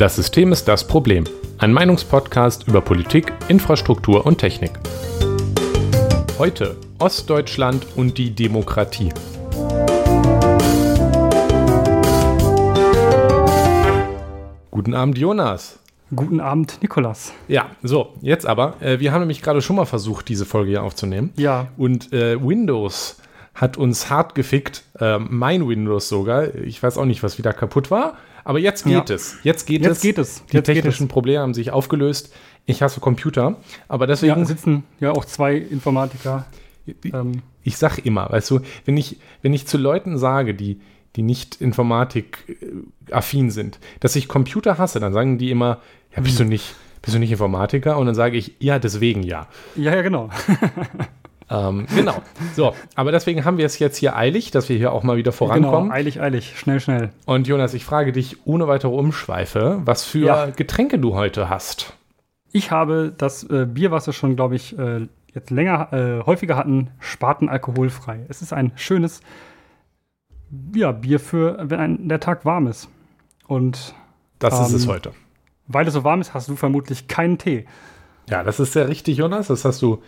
Das System ist das Problem. Ein Meinungspodcast über Politik, Infrastruktur und Technik. Heute Ostdeutschland und die Demokratie. Guten Abend, Jonas. Guten Abend, Nikolas. Ja, so, jetzt aber. Äh, wir haben nämlich gerade schon mal versucht, diese Folge hier aufzunehmen. Ja. Und äh, Windows hat uns hart gefickt. Äh, mein Windows sogar. Ich weiß auch nicht, was wieder kaputt war. Aber jetzt geht Ja. es. Jetzt geht Jetzt es. geht es. Die Jetzt technischen es. Probleme haben sich aufgelöst. Ich hasse Computer. Aber deswegen, Ja, sitzen ja auch zwei Informatiker. Ähm, ich sag immer, weißt du, wenn ich, wenn ich zu Leuten sage, die, die nicht Informatik-affin sind, dass ich Computer hasse, dann sagen die immer, ja, bist du nicht, bist du nicht Informatiker? Und dann sage ich, ja, deswegen ja. ja, ja, genau. Ähm, genau. So, aber deswegen haben wir es jetzt hier eilig, dass wir hier auch mal wieder vorankommen. Genau, eilig, eilig, schnell, schnell. Und Jonas, ich frage dich ohne weitere Umschweife, was für Ja. Getränke du heute hast. Ich habe das äh, Bier, was wir schon, glaube ich, äh, jetzt länger, äh, häufiger hatten, Spaten alkoholfrei. Es ist ein schönes ja, Bier für, wenn ein, der Tag warm ist. Und Das ist Ähm, es heute. weil es so warm ist, hast du vermutlich keinen Tee. Ja, das ist sehr richtig, Jonas. Das hast du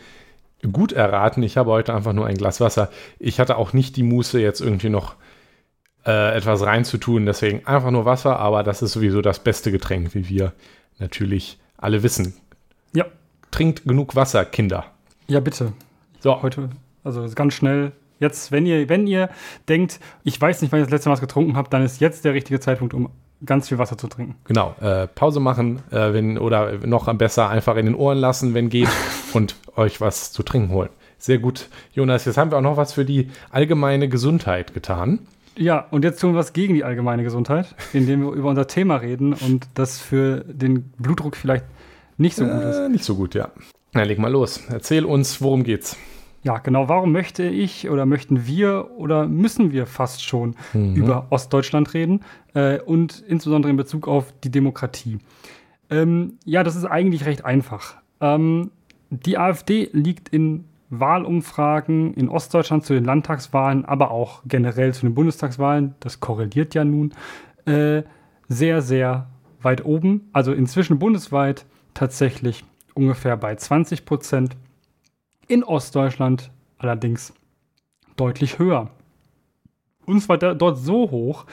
gut erraten. Ich habe heute einfach nur ein Glas Wasser. Ich hatte auch nicht die Muße, jetzt irgendwie noch äh, etwas reinzutun. Deswegen einfach nur Wasser, aber das ist sowieso das beste Getränk, wie wir natürlich alle wissen. Ja, Trinkt genug Wasser, Kinder. ja, bitte. So, Heute, also ganz schnell. Jetzt, wenn ihr, wenn ihr denkt, ich weiß nicht, wann ich das letzte Mal was getrunken habe, dann ist jetzt der richtige Zeitpunkt, um ganz viel Wasser zu trinken. Genau, äh, Pause machen, äh, wenn, oder noch am besser einfach in den Ohren lassen, wenn geht, und euch was zu trinken holen. Sehr gut, Jonas. Jetzt haben wir auch noch was für die allgemeine Gesundheit getan. Ja, und jetzt tun wir was gegen die allgemeine Gesundheit, indem wir über unser Thema reden und das für den Blutdruck vielleicht nicht so gut ist. Äh, nicht so gut, ja. Na, leg mal los. Erzähl uns, worum geht's. Ja, genau. Warum möchte ich oder möchten wir oder müssen wir fast schon über Ostdeutschland reden äh, und insbesondere in Bezug auf die Demokratie? Ähm, ja, das ist eigentlich recht einfach. Ähm, die AfD liegt in Wahlumfragen in Ostdeutschland zu den Landtagswahlen, aber auch generell zu den Bundestagswahlen, das korreliert ja nun, äh, sehr, sehr weit oben. Also inzwischen bundesweit tatsächlich ungefähr bei 20 Prozent. In Ostdeutschland allerdings deutlich höher. Und zwar dort so hoch,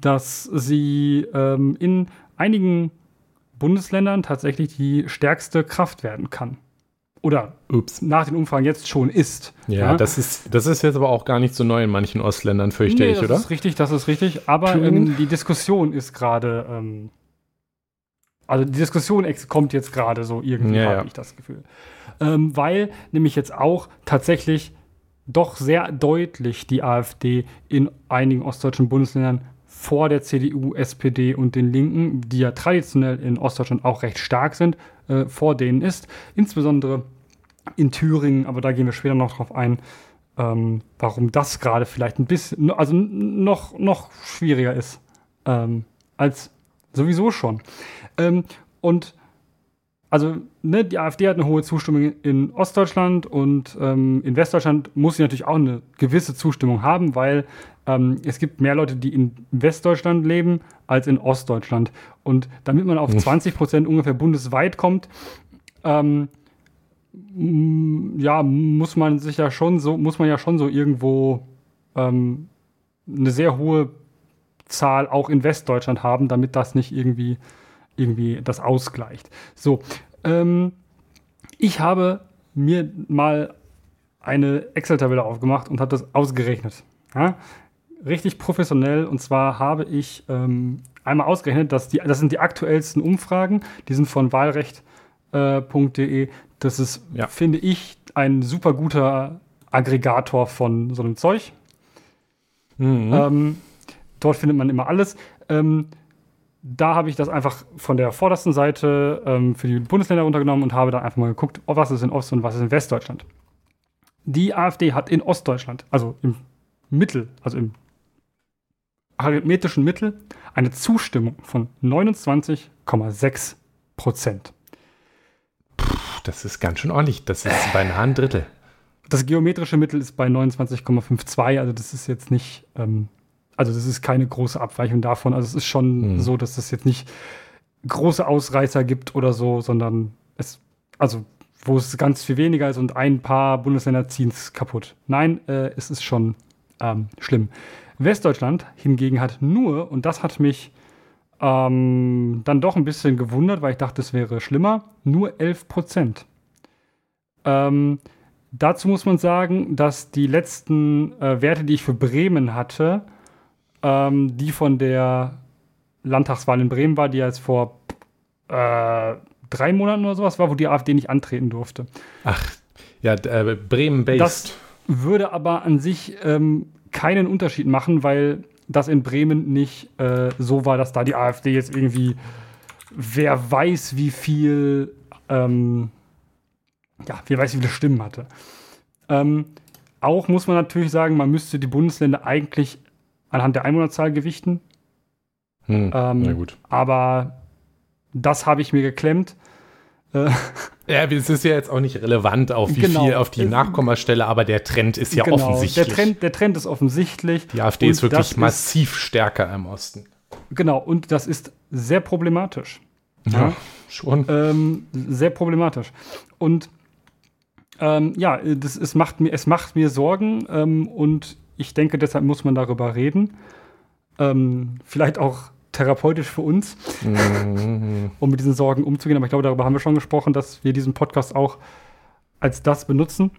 dass sie ähm, in einigen Bundesländern tatsächlich die stärkste Kraft werden kann. Oder Ups. nach den Umfragen jetzt schon ist. Ja, Das, ist, das ist jetzt aber auch gar nicht so neu in manchen Ostländern, fürchte Nee, ich, das oder? ist richtig, das ist richtig. Aber ähm, die Diskussion ist gerade, ähm, also die Diskussion kommt jetzt gerade so irgendwie, Ja, habe ja. ich das Gefühl. Ähm, weil nämlich jetzt auch tatsächlich doch sehr deutlich die AfD in einigen ostdeutschen Bundesländern vor der CDU, SPD und den Linken, die ja traditionell in Ostdeutschland auch recht stark sind, äh, vor denen ist. Insbesondere in Thüringen, aber da gehen wir später noch drauf ein, ähm, warum das gerade vielleicht ein bisschen, also noch, noch schwieriger ist ähm, als sowieso schon. Ähm, und also ne, die AfD hat eine hohe Zustimmung in Ostdeutschland und ähm, in Westdeutschland muss sie natürlich auch eine gewisse Zustimmung haben, weil ähm, es gibt mehr Leute, die in Westdeutschland leben als in Ostdeutschland. Und damit man auf 20 Prozent ungefähr bundesweit kommt, ähm, ja, muss man sich ja schon so, muss man ja schon so irgendwo ähm, eine sehr hohe Zahl auch in Westdeutschland haben, damit das nicht irgendwie, irgendwie das ausgleicht. So, ähm, ich habe mir mal eine Excel-Tabelle aufgemacht und habe das ausgerechnet. Ja? Richtig professionell. Und zwar habe ich ähm, einmal ausgerechnet, dass die, das sind die aktuellsten Umfragen, die sind von wahlrecht.de. das ist, Ja. finde ich, ein super guter Aggregator von so einem Zeug. Mhm. Ähm, dort findet man immer alles. Ähm, da habe ich das einfach von der vordersten Seite ähm, für die Bundesländer runtergenommen und habe dann einfach mal geguckt, oh, was ist in Ost- und was ist in Westdeutschland. Die AfD hat in Ostdeutschland, also im Mittel, also im arithmetischen Mittel, eine Zustimmung von 29,6 Prozent. Das ist ganz schön ordentlich. Das ist beinahe ein Drittel. Das geometrische Mittel ist bei 29,52, also das ist jetzt nicht, ähm, also das ist keine große Abweichung davon. Also es ist schon Hm. so, dass das jetzt nicht große Ausreißer gibt oder so, sondern es, also wo es ganz viel weniger ist und ein paar Bundesländer ziehen es kaputt. Nein, äh, es ist schon ähm, schlimm. Westdeutschland hingegen hat nur, und das hat mich ähm, dann doch ein bisschen gewundert, weil ich dachte, es wäre schlimmer, nur 11 Prozent. Ähm, dazu muss man sagen, dass die letzten äh, Werte, die ich für Bremen hatte, ähm, die von der Landtagswahl in Bremen war, die jetzt vor äh, drei Monaten oder sowas war, wo die AfD nicht antreten durfte. Ach, ja, äh, Bremen-based. Das würde aber an sich ähm, keinen Unterschied machen, weil das in Bremen nicht äh, so war, dass da die AfD jetzt irgendwie, wer weiß, wie viel, ähm, ja, wer weiß, wie viele Stimmen hatte. Ähm, auch muss man natürlich sagen, man müsste die Bundesländer eigentlich anhand der Einwohnerzahl gewichten. Hm, Ähm, na gut. Aber das habe ich mir geklemmt. Äh, Ja, es ist ja jetzt auch nicht relevant auf wie Genau. viel auf die Äh, Nachkommastelle, aber der Trend ist ja genau, offensichtlich. Der Trend, der Trend ist offensichtlich. die AfD ist wirklich das ist- massiv stärker im Osten. Genau, und das ist sehr problematisch. Ja, schon. Ähm, sehr problematisch. Und ähm, ja, das, es, macht mir, es macht mir Sorgen ähm, und ich denke, deshalb muss man darüber reden. Ähm, vielleicht auch therapeutisch für uns, Mhm. um mit diesen Sorgen umzugehen. Aber ich glaube, darüber haben wir schon gesprochen, dass wir diesen Podcast auch als das benutzen.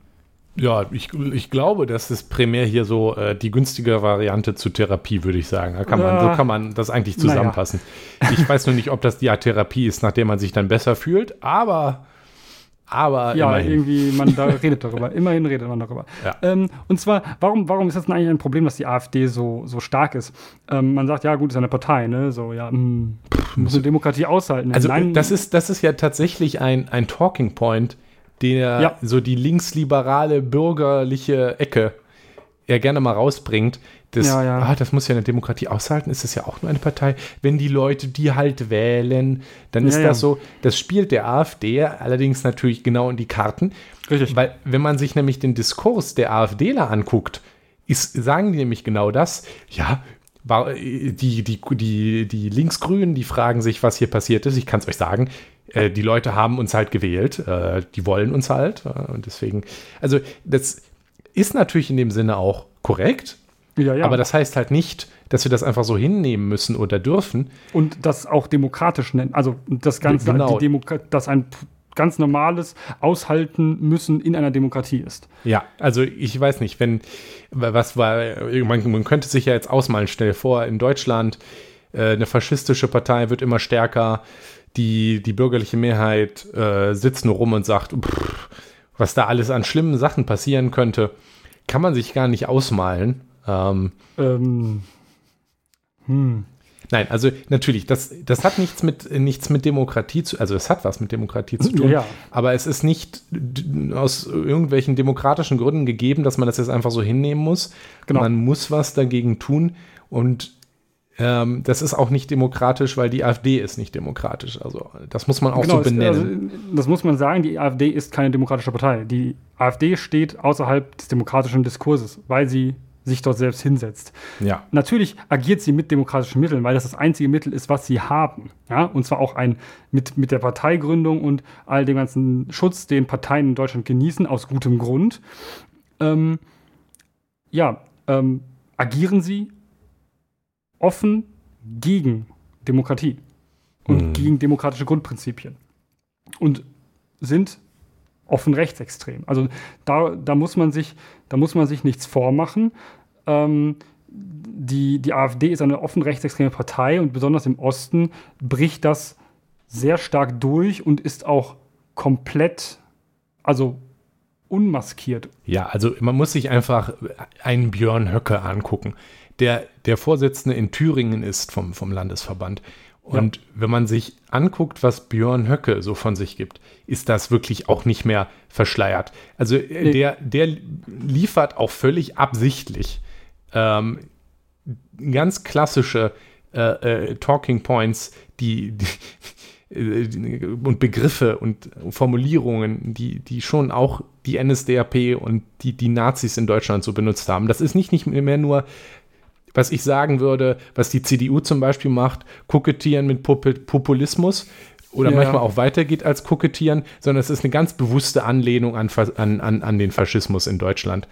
Ja, ich, ich glaube, das ist primär hier so äh, die günstige Variante zur Therapie, würde ich sagen. Da kann man, Ja. so kann man das eigentlich Naja. zusammenfassen. Ich weiß nur nicht, ob das die Art Therapie ist, nachdem man sich dann besser fühlt, aber, aber Ja, immerhin. irgendwie, man da redet darüber. Immerhin redet man darüber. Ja. Ähm, und zwar, warum, warum ist das denn eigentlich ein Problem, dass die AfD so, so stark ist? Ähm, man sagt, ja, gut, ist eine Partei, ne? So, ja, mh, muss eine Demokratie aushalten. Also Nein, das ist, das ist ja tatsächlich ein, ein Talking Point, der Ja. so die linksliberale bürgerliche Ecke er gerne mal rausbringt. Das, Ja, ja. Ah, das muss ja eine Demokratie aushalten, ist es ja auch nur eine Partei. Wenn die Leute die halt wählen, dann ist Ja, das so, das spielt der AfD allerdings natürlich genau in die Karten. Richtig. Weil, wenn man sich nämlich den Diskurs der AfDler anguckt, ist, sagen die nämlich genau das, ja, die, die, die, die Linksgrünen, die fragen sich, was hier passiert ist. Ich kann es euch sagen, äh, die Leute haben uns halt gewählt, äh, die wollen uns halt. Äh, und deswegen, also das ist natürlich in dem Sinne auch korrekt, ja, ja. aber das heißt halt nicht, dass wir das einfach so hinnehmen müssen oder dürfen. und das auch demokratisch nennen. Also das Ganze, Genau. die Demoka das ein ganz normales Aushalten müssen in einer Demokratie ist. Ja, also ich weiß nicht, wenn, was war, man, man könnte sich ja jetzt ausmalen, stell dir vor, in Deutschland äh, eine faschistische Partei wird immer stärker, die, die bürgerliche Mehrheit äh, sitzt nur rum und sagt, pff, was da alles an schlimmen Sachen passieren könnte, kann man sich gar nicht ausmalen. Ähm, Ähm, hm. nein, also natürlich, das, das hat nichts mit, nichts mit Demokratie zu, also es hat was mit Demokratie zu tun, Ja, ja. aber es ist nicht aus irgendwelchen demokratischen Gründen gegeben, dass man das jetzt einfach so hinnehmen muss. Genau. Man muss was dagegen tun und ähm, das ist auch nicht demokratisch, weil die AfD ist nicht demokratisch. Also das muss man auch so es- benennen. Also, das muss man sagen, die AfD ist keine demokratische Partei. Die AfD steht außerhalb des demokratischen Diskurses, weil sie sich dort selbst hinsetzt. ja. Natürlich agiert sie mit demokratischen Mitteln, weil das das einzige Mittel ist, was sie haben. Ja? Und zwar auch ein mit, mit der Parteigründung und all dem ganzen Schutz, den Parteien in Deutschland genießen, aus gutem Grund. Ähm, ja, ähm, agieren sie offen gegen Demokratie und Mhm. gegen demokratische Grundprinzipien und sind offen rechtsextrem. Also da, da, muss man sich, da muss man sich nichts vormachen. Ähm, die, die AfD ist eine offen rechtsextreme Partei und besonders im Osten bricht das sehr stark durch und ist auch komplett, also unmaskiert. Ja, also man muss sich einfach einen Björn Höcke angucken, der der Vorsitzende in Thüringen ist vom, vom Landesverband. Und wenn man sich anguckt, was Björn Höcke so von sich gibt, ist das wirklich auch nicht mehr verschleiert. Also äh, Nee. der, der liefert auch völlig absichtlich ähm, ganz klassische äh, äh, Talking Points, die, die äh, die- und Begriffe und Formulierungen, die, die schon auch die NSDAP und die, die Nazis in Deutschland so benutzt haben. Das ist nicht, nicht mehr nur was ich sagen würde, was die CDU zum Beispiel macht, kokettieren mit Populismus oder ja. manchmal auch weitergeht als kokettieren, sondern es ist eine ganz bewusste Anlehnung an, an, an, an den Faschismus in Deutschland.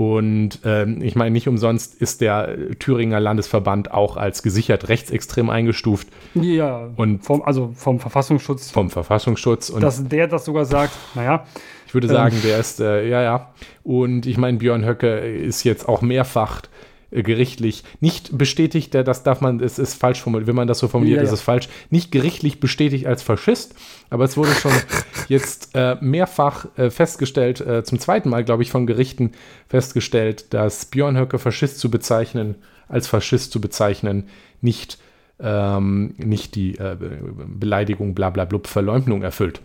Und ähm, ich meine, nicht umsonst ist der Thüringer Landesverband auch als gesichert rechtsextrem eingestuft. Ja, und vom, also vom Verfassungsschutz. Vom Verfassungsschutz. Und dass der das sogar sagt, naja. Ich würde sagen, ähm, der ist, äh, ja, ja. Und ich meine, Björn Höcke ist jetzt auch mehrfach gerichtlich nicht bestätigt, das darf man, es ist falsch formuliert, wenn man das so formuliert, ja, ist es falsch, nicht gerichtlich bestätigt als Faschist, aber es wurde schon jetzt äh, mehrfach äh, festgestellt, äh, zum zweiten Mal, glaube ich, von Gerichten festgestellt, dass Björn Höcke Faschist zu bezeichnen, als Faschist zu bezeichnen, nicht, ähm, nicht die äh, Beleidigung, bla bla blub, Verleumdung erfüllt.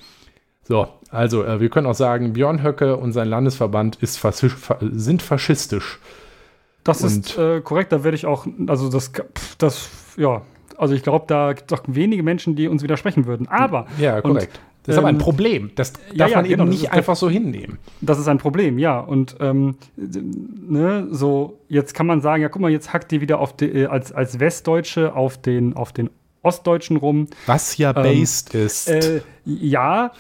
So, also äh, wir können auch sagen, Björn Höcke und sein Landesverband ist faschisch, sind faschistisch. Das und ist äh, korrekt, da werde ich auch, also das, das, ja, also ich glaube, da gibt es auch wenige Menschen, die uns widersprechen würden. Aber. Ja, korrekt. Und, das ist ähm, aber ein ähm, Problem. Das darf ja, ja, man eben genau, nicht einfach so hinnehmen. Das ist ein Problem, ja. Und ähm, ne, so, jetzt kann man sagen, ja, guck mal, jetzt hackt die wieder auf die, äh, als, als Westdeutsche auf den, auf den Ostdeutschen rum. Was ja ähm, based ist. Äh, ja,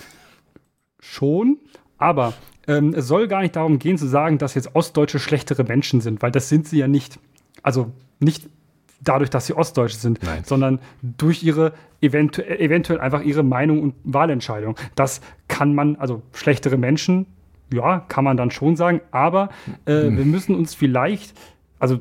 schon. Aber ähm, es soll gar nicht darum gehen zu sagen, dass jetzt Ostdeutsche schlechtere Menschen sind, weil das sind sie ja nicht. Also nicht dadurch, dass sie Ostdeutsche sind, Nein. sondern durch ihre eventu eventuell einfach ihre Meinung und Wahlentscheidung. Das kann man, also schlechtere Menschen, ja, kann man dann schon sagen, aber äh, mhm. wir müssen uns vielleicht, also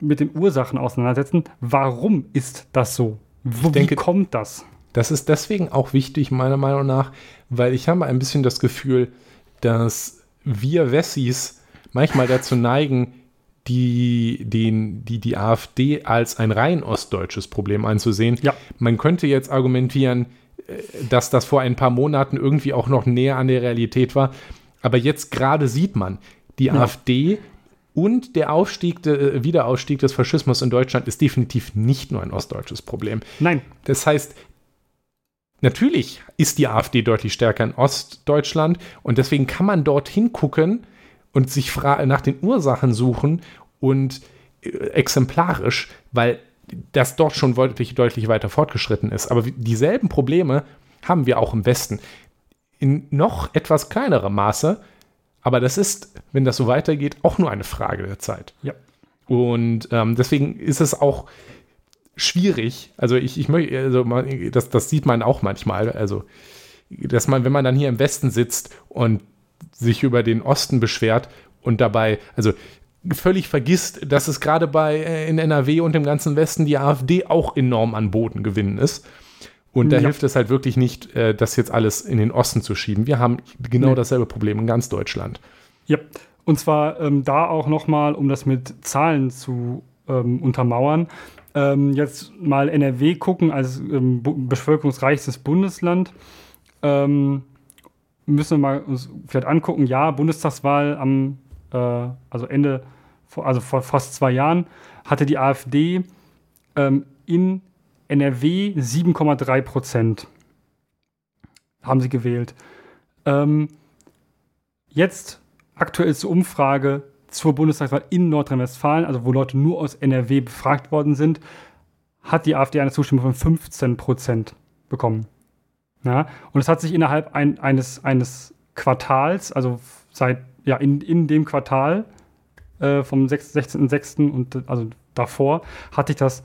mit den Ursachen auseinandersetzen. Warum ist das so? Wo, denke, wie kommt das? Das ist deswegen auch wichtig, meiner Meinung nach, weil ich habe ein bisschen das Gefühl, dass wir Wessis manchmal dazu neigen, die, den, die, die AfD als ein rein ostdeutsches Problem einzusehen. Ja. Man könnte jetzt argumentieren, äh, dass das vor ein paar Monaten irgendwie auch noch näher an der Realität war. Aber jetzt gerade sieht man, die ja. AfD und der Aufstieg, der äh, Wiederausstieg des Faschismus in Deutschland ist definitiv nicht nur ein ostdeutsches Problem. Nein. Das heißt, Natürlich ist die AfD deutlich stärker in Ostdeutschland und deswegen kann man dorthin gucken und sich nach den Ursachen suchen und äh, exemplarisch, weil das dort schon deutlich, deutlich weiter fortgeschritten ist. Aber dieselben Probleme haben wir auch im Westen. In noch etwas kleinerem Maße, aber das ist, wenn das so weitergeht, auch nur eine Frage der Zeit. Ja. Und ähm, deswegen ist es auch schwierig. Also ich, ich möchte, also man, das, das sieht man auch manchmal. Also, dass man, wenn man dann hier im Westen sitzt und sich über den Osten beschwert und dabei, also völlig vergisst, dass es gerade bei äh, in NRW und im ganzen Westen die AfD auch enorm an Boden gewinnen ist. Und da ja. hilft es halt wirklich nicht, äh, das jetzt alles in den Osten zu schieben. Wir haben genau nee. dasselbe Problem in ganz Deutschland. Ja, und zwar ähm, da auch nochmal, um das mit Zahlen zu ähm, untermauern ähm, jetzt mal NRW gucken als ähm, bevölkerungsreichstes Bundesland, ähm, müssen wir mal uns vielleicht angucken, ja, Bundestagswahl am, äh, also Ende, also vor fast zwei Jahren, hatte die AfD ähm, in NRW 7,3 Prozent haben sie gewählt. Ähm, jetzt aktuell zur Umfrage zur Bundestagswahl in Nordrhein-Westfalen, also wo Leute nur aus NRW befragt worden sind, hat die AfD eine Zustimmung von 15 Prozent bekommen. Ja, und es hat sich innerhalb ein, eines, eines Quartals, also seit, ja, in, in dem Quartal äh, vom 16.06. und also davor, hatte ich das,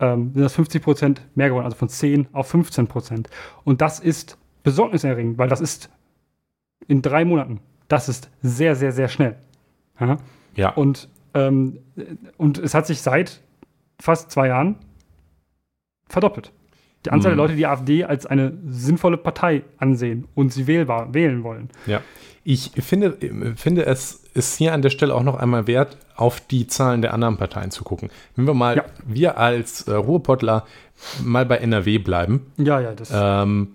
ähm, sind das 50 Prozent mehr geworden, also von 10 auf 15 Prozent. Und das ist besorgniserregend, weil das ist in drei Monaten. Das ist sehr, sehr, sehr schnell. Ja. ja. Und, ähm, und es hat sich seit fast zwei Jahren verdoppelt. Die Anzahl mhm. der Leute, die AfD als eine sinnvolle Partei ansehen und sie wählbar wählen wollen. Ja. Ich finde, finde, es ist hier an der Stelle auch noch einmal wert, auf die Zahlen der anderen Parteien zu gucken. Wenn wir mal, ja. wir als äh, Ruhrpottler mal bei NRW bleiben. Ja, ja, das. Ähm,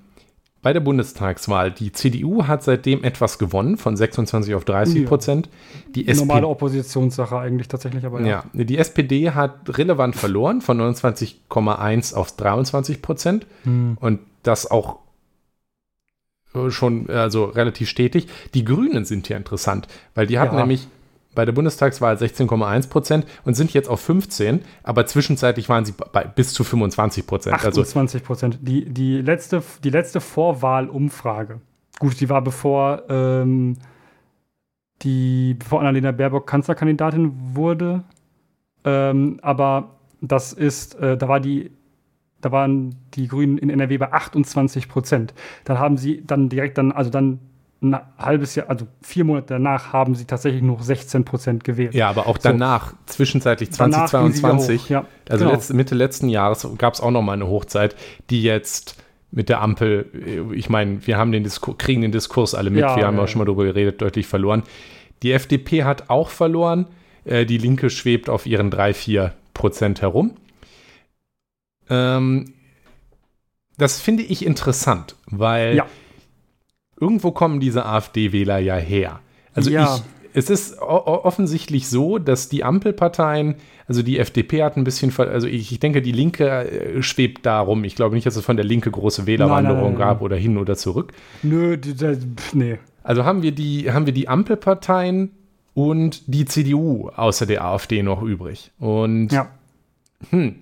bei der Bundestagswahl. Die CDU hat seitdem etwas gewonnen, von 26 auf 30 Prozent. Die SP Normale Oppositionssache eigentlich tatsächlich, aber ja. ja. Die SPD hat relevant verloren, von 29,1 auf 23 Prozent. Hm. Und das auch schon also relativ stetig. Die Grünen sind hier interessant, weil die hatten ja. nämlich bei der Bundestagswahl 16,1 Prozent und sind jetzt auf 15, aber zwischenzeitlich waren sie bei bis zu 25 Prozent. 28 Prozent. Also, die, die, letzte, die letzte Vorwahlumfrage, gut, die war bevor, ähm, die, bevor Annalena Baerbock Kanzlerkandidatin wurde, ähm, aber das ist, äh, da war die da waren die Grünen in NRW bei 28 Prozent. Dann haben sie dann direkt dann, also dann ein halbes Jahr, also vier Monate danach haben sie tatsächlich nur 16 Prozent gewählt. Ja, aber auch danach, so. zwischenzeitlich 2022, ja, also genau. letzt, Mitte letzten Jahres gab es auch noch mal eine Hochzeit, die jetzt mit der Ampel, ich meine, wir haben den Diskur kriegen den Diskurs alle mit, ja, wir haben ja, auch schon mal darüber geredet, deutlich verloren. Die FDP hat auch verloren, äh, die Linke schwebt auf ihren 3, 4 Prozent herum. Ähm, das finde ich interessant, weil ja irgendwo kommen diese AfD-Wähler ja her. Also ja. ich, es ist offensichtlich so, dass die Ampelparteien, also die FDP hat ein bisschen, also ich, ich denke, die Linke äh, schwebt da rum. Ich glaube nicht, dass es von der Linke große Wählerwanderung nein, nein, nein, gab oder hin oder zurück. Nö, das, nee. Also haben wir die, haben wir die Ampelparteien und die CDU außer der AfD noch übrig. Und ja. hm,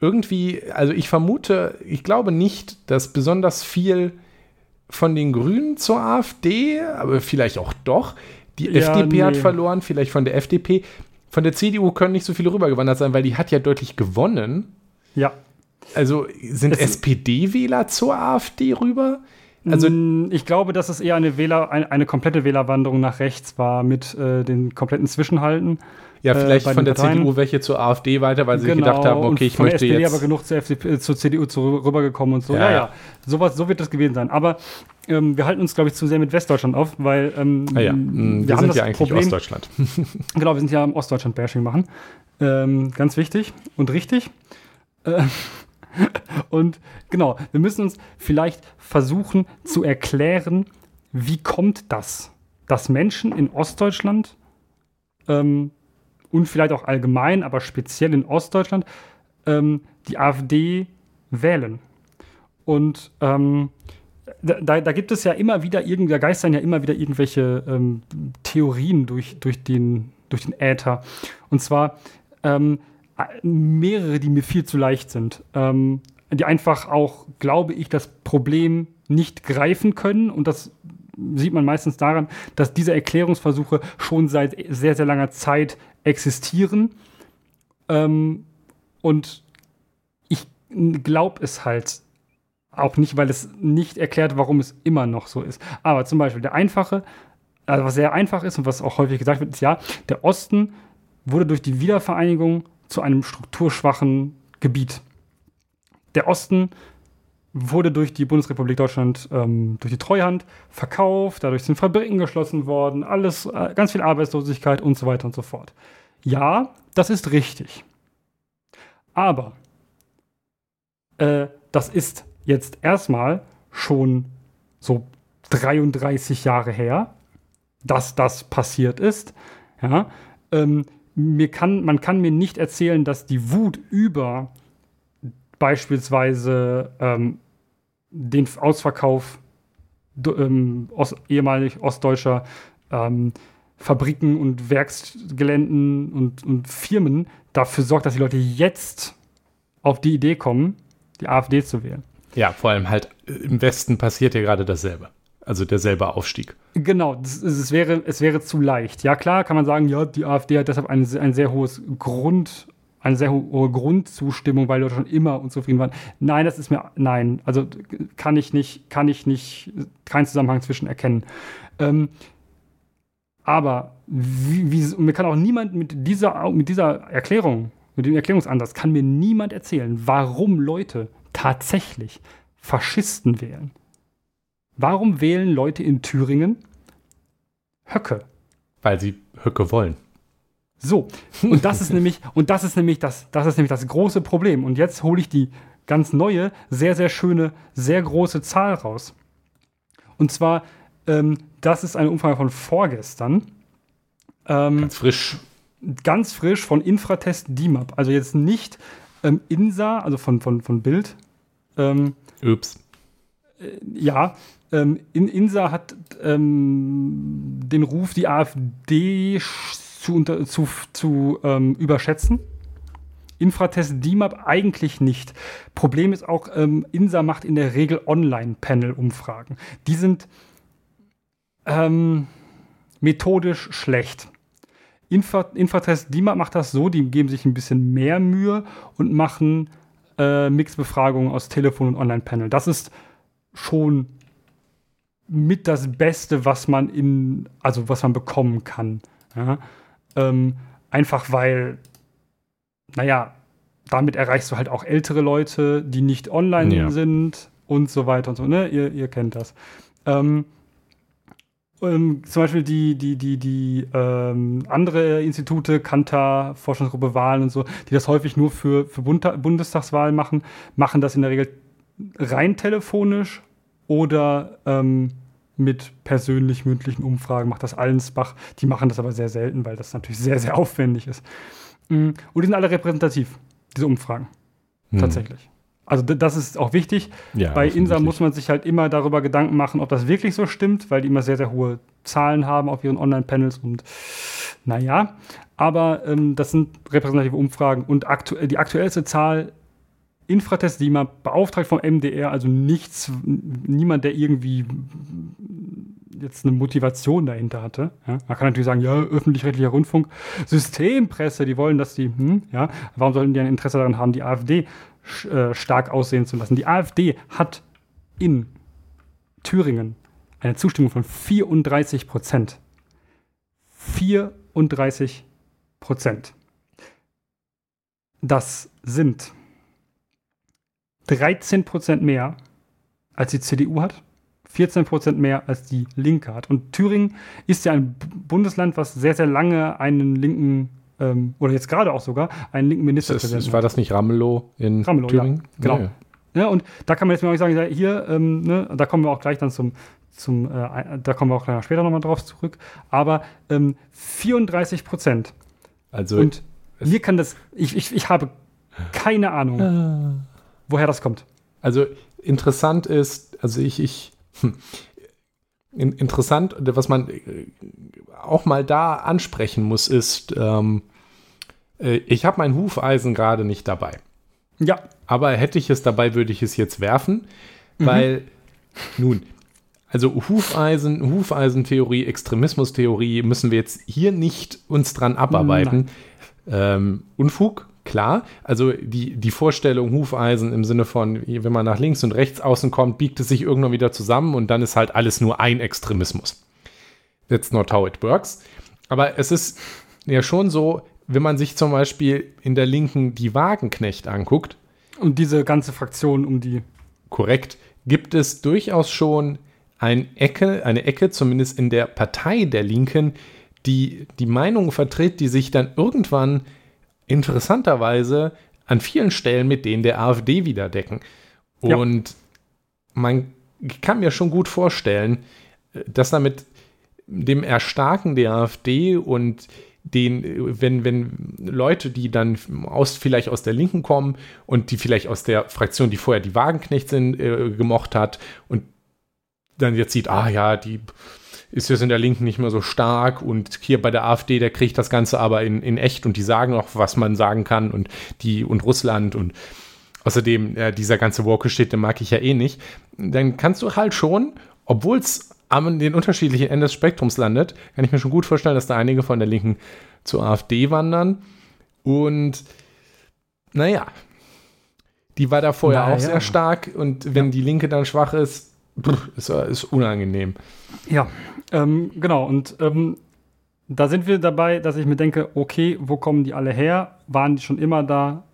irgendwie, also ich vermute, ich glaube nicht, dass besonders viel von den Grünen zur AfD, aber vielleicht auch doch. Die ja, FDP nee. hat verloren, vielleicht von der FDP. Von der CDU können nicht so viele rübergewandert sein, weil die hat ja deutlich gewonnen. Ja. Also sind SPD-Wähler zur AfD rüber? Also ich glaube, dass es eher eine Wähler, eine, eine komplette Wählerwanderung nach rechts war mit äh, den kompletten Zwischenhalten. Ja, äh, vielleicht äh, von der Parteien. CDU welche zur AfD weiter, weil sie genau, gedacht haben, okay, ich möchte SPD jetzt. aber genug zur, FDP, zur CDU zu, rübergekommen und so. Ja, ja, ja. Sowas, so wird das gewesen sein. Aber ähm, wir halten uns, glaube ich, zu sehr mit Westdeutschland auf, weil ähm, ah, ja. wir, wir, sind ja eigentlich Problem, Ostdeutschland. genau, wir sind ja am Ostdeutschland-Bashing machen. Ähm, ganz wichtig und richtig. Äh, und genau, wir müssen uns vielleicht versuchen zu erklären, wie kommt das, dass Menschen in Ostdeutschland ähm, und vielleicht auch allgemein, aber speziell in Ostdeutschland, ähm, die AfD wählen. Und ähm, da, da, gibt es ja immer wieder, da geistern ja immer wieder irgendwelche ähm, Theorien durch, durch, den, durch den Äther. Und zwar ähm, mehrere, die mir viel zu leicht sind. Ähm, die einfach auch, glaube ich, das Problem nicht greifen können. Und das sieht man meistens daran, dass diese Erklärungsversuche schon seit sehr, sehr langer Zeit existieren. Ähm, und ich glaube es halt auch nicht, weil es nicht erklärt, warum es immer noch so ist. Aber zum Beispiel der einfache, also was sehr einfach ist und was auch häufig gesagt wird, ist ja, der Osten wurde durch die Wiedervereinigung zu einem strukturschwachen Gebiet. Der Osten wurde durch die Bundesrepublik Deutschland, ähm, durch die Treuhand verkauft, dadurch sind Fabriken geschlossen worden, alles, äh, ganz viel Arbeitslosigkeit und so weiter und so fort. Ja, das ist richtig. Aber äh, das ist jetzt erstmal schon so 33 Jahre her, dass das passiert ist. Ja, ähm, mir kann, man kann mir nicht erzählen, dass die Wut über beispielsweise ähm, den Ausverkauf ähm, Ost, ehemalig ostdeutscher ähm, Fabriken und Werksgeländen und, und Firmen dafür sorgt, dass die Leute jetzt auf die Idee kommen, die AfD zu wählen. Ja, vor allem halt äh, im Westen passiert ja gerade dasselbe. Also derselbe Aufstieg. Genau, das, es, wäre, es wäre zu leicht. Ja, klar kann man sagen, ja, die AfD hat deshalb ein, ein sehr hohes Grund, eine sehr hohe Grundzustimmung, weil Leute schon immer unzufrieden waren. Nein, das ist mir, nein, also kann ich nicht, kann ich nicht, keinen Zusammenhang zwischen erkennen. Ähm, aber wie, wie, mir kann auch niemand mit dieser, mit dieser Erklärung, mit dem Erklärungsansatz, kann mir niemand erzählen, warum Leute tatsächlich Faschisten wählen. Warum wählen Leute in Thüringen Höcke? Weil sie Höcke wollen. So, und das ist nämlich, und das ist nämlich das, das ist nämlich das große Problem. Und jetzt hole ich die ganz neue, sehr, sehr schöne, sehr große Zahl raus. Und zwar, ähm, das ist eine Umfrage von vorgestern. Ähm, ganz frisch. Ganz frisch von Infratest DIMAP. Also jetzt nicht ähm, INSA, also von, von, von Bild. Ähm, Ups. Äh, ja, ähm, in INSA hat ähm, den Ruf, die AfD zu, zu, zu ähm, überschätzen. Infratest DIMAP eigentlich nicht. Problem ist auch, ähm, INSA macht in der Regel Online-Panel-Umfragen. Die sind ähm, methodisch schlecht. Infra Infratest DIMAP macht das so, die geben sich ein bisschen mehr Mühe und machen äh, Mixbefragungen aus Telefon und Online-Panel. Das ist schon mit das Beste, was man in, also was man bekommen kann. Ja? Ähm, einfach weil, naja, damit erreichst du halt auch ältere Leute, die nicht online ja. sind und so weiter und so, ne? Ihr, ihr kennt das. Ähm, ähm, zum Beispiel die, die, die, die ähm, andere Institute, Kantar, Forschungsgruppe Wahlen und so, die das häufig nur für, für Bundestagswahlen machen, machen das in der Regel rein telefonisch oder ähm, mit persönlich mündlichen Umfragen, macht das Allensbach. Die machen das aber sehr selten, weil das natürlich sehr, sehr aufwendig ist. Mm, und die sind alle repräsentativ, diese Umfragen. Hm. Tatsächlich. Also das ist auch wichtig. Ja, Bei INSA muss man sich halt immer darüber Gedanken machen, ob das wirklich so stimmt, weil die immer sehr, sehr hohe Zahlen haben auf ihren Online-Panels und naja. Aber ähm, das sind repräsentative Umfragen und aktu die aktuellste Zahl Infratest DIMA, beauftragt vom MDR, also nichts, niemand, der irgendwie jetzt eine Motivation dahinter hatte. Ja, man kann natürlich sagen, ja, öffentlich-rechtlicher Rundfunk, Systempresse, die wollen, dass die, hm, ja, warum sollten die ein Interesse daran haben, die AfD äh, stark aussehen zu lassen? Die AfD hat in Thüringen eine Zustimmung von 34 Prozent. 34 Prozent. Das sind 13 Prozent mehr als die CDU hat, 14 Prozent mehr als die Linke hat. Und Thüringen ist ja ein Bundesland, was sehr, sehr lange einen linken ähm, oder jetzt gerade auch sogar einen linken Ministerpräsidenten. War das nicht Ramelow in Ramelow, Thüringen? Ja, genau. Nee. Ja, und da kann man jetzt mal sagen, hier, ähm, ne, da kommen wir auch gleich dann zum, zum äh, da kommen wir auch später nochmal drauf zurück. Aber ähm, 34 Prozent. Also. Und mir kann das, ich, ich, ich habe keine Ahnung. Woher das kommt. Also interessant ist, also ich, ich hm, interessant, was man äh, auch mal da ansprechen muss, ist, ähm, äh, ich habe mein Hufeisen gerade nicht dabei. Ja. Aber hätte ich es dabei, würde ich es jetzt werfen, mhm. weil, nun, also Hufeisen, Hufeisentheorie, Extremismustheorie müssen wir jetzt hier nicht uns dran abarbeiten. Ähm, Unfug, klar. Also die, die Vorstellung Hufeisen im Sinne von, wenn man nach links und rechts außen kommt, biegt es sich irgendwann wieder zusammen und dann ist halt alles nur ein Extremismus. That's not how it works. Aber es ist ja schon so, wenn man sich zum Beispiel in der Linken die Wagenknecht anguckt. Und diese ganze Fraktion um die. Korrekt. Gibt es durchaus schon ein Ecke, eine Ecke, zumindest in der Partei der Linken, die die Meinung vertritt, die sich dann irgendwann interessanterweise an vielen Stellen mit denen der AfD wieder decken. Und ja. man kann mir schon gut vorstellen, dass damit dem Erstarken der AfD und den, wenn, wenn Leute, die dann aus, vielleicht aus der Linken kommen und die vielleicht aus der Fraktion, die vorher die Wagenknecht sind, äh, gemocht hat und dann jetzt sieht, ah ja, die ist jetzt in der Linken nicht mehr so stark und hier bei der AfD, der kriegt das Ganze aber in, in echt und die sagen auch, was man sagen kann und die und Russland und außerdem äh, dieser ganze Woke-Shit, den mag ich ja eh nicht. Dann kannst du halt schon, obwohl es an den unterschiedlichen Enden des Spektrums landet, kann ich mir schon gut vorstellen, dass da einige von der Linken zur AfD wandern und naja, die war da vorher naja. auch sehr stark und wenn ja. die Linke dann schwach ist, ist, ist unangenehm. Ja, ähm, genau, und ähm, da sind wir dabei, dass ich mir denke, okay, wo kommen die alle her? Waren die schon immer da?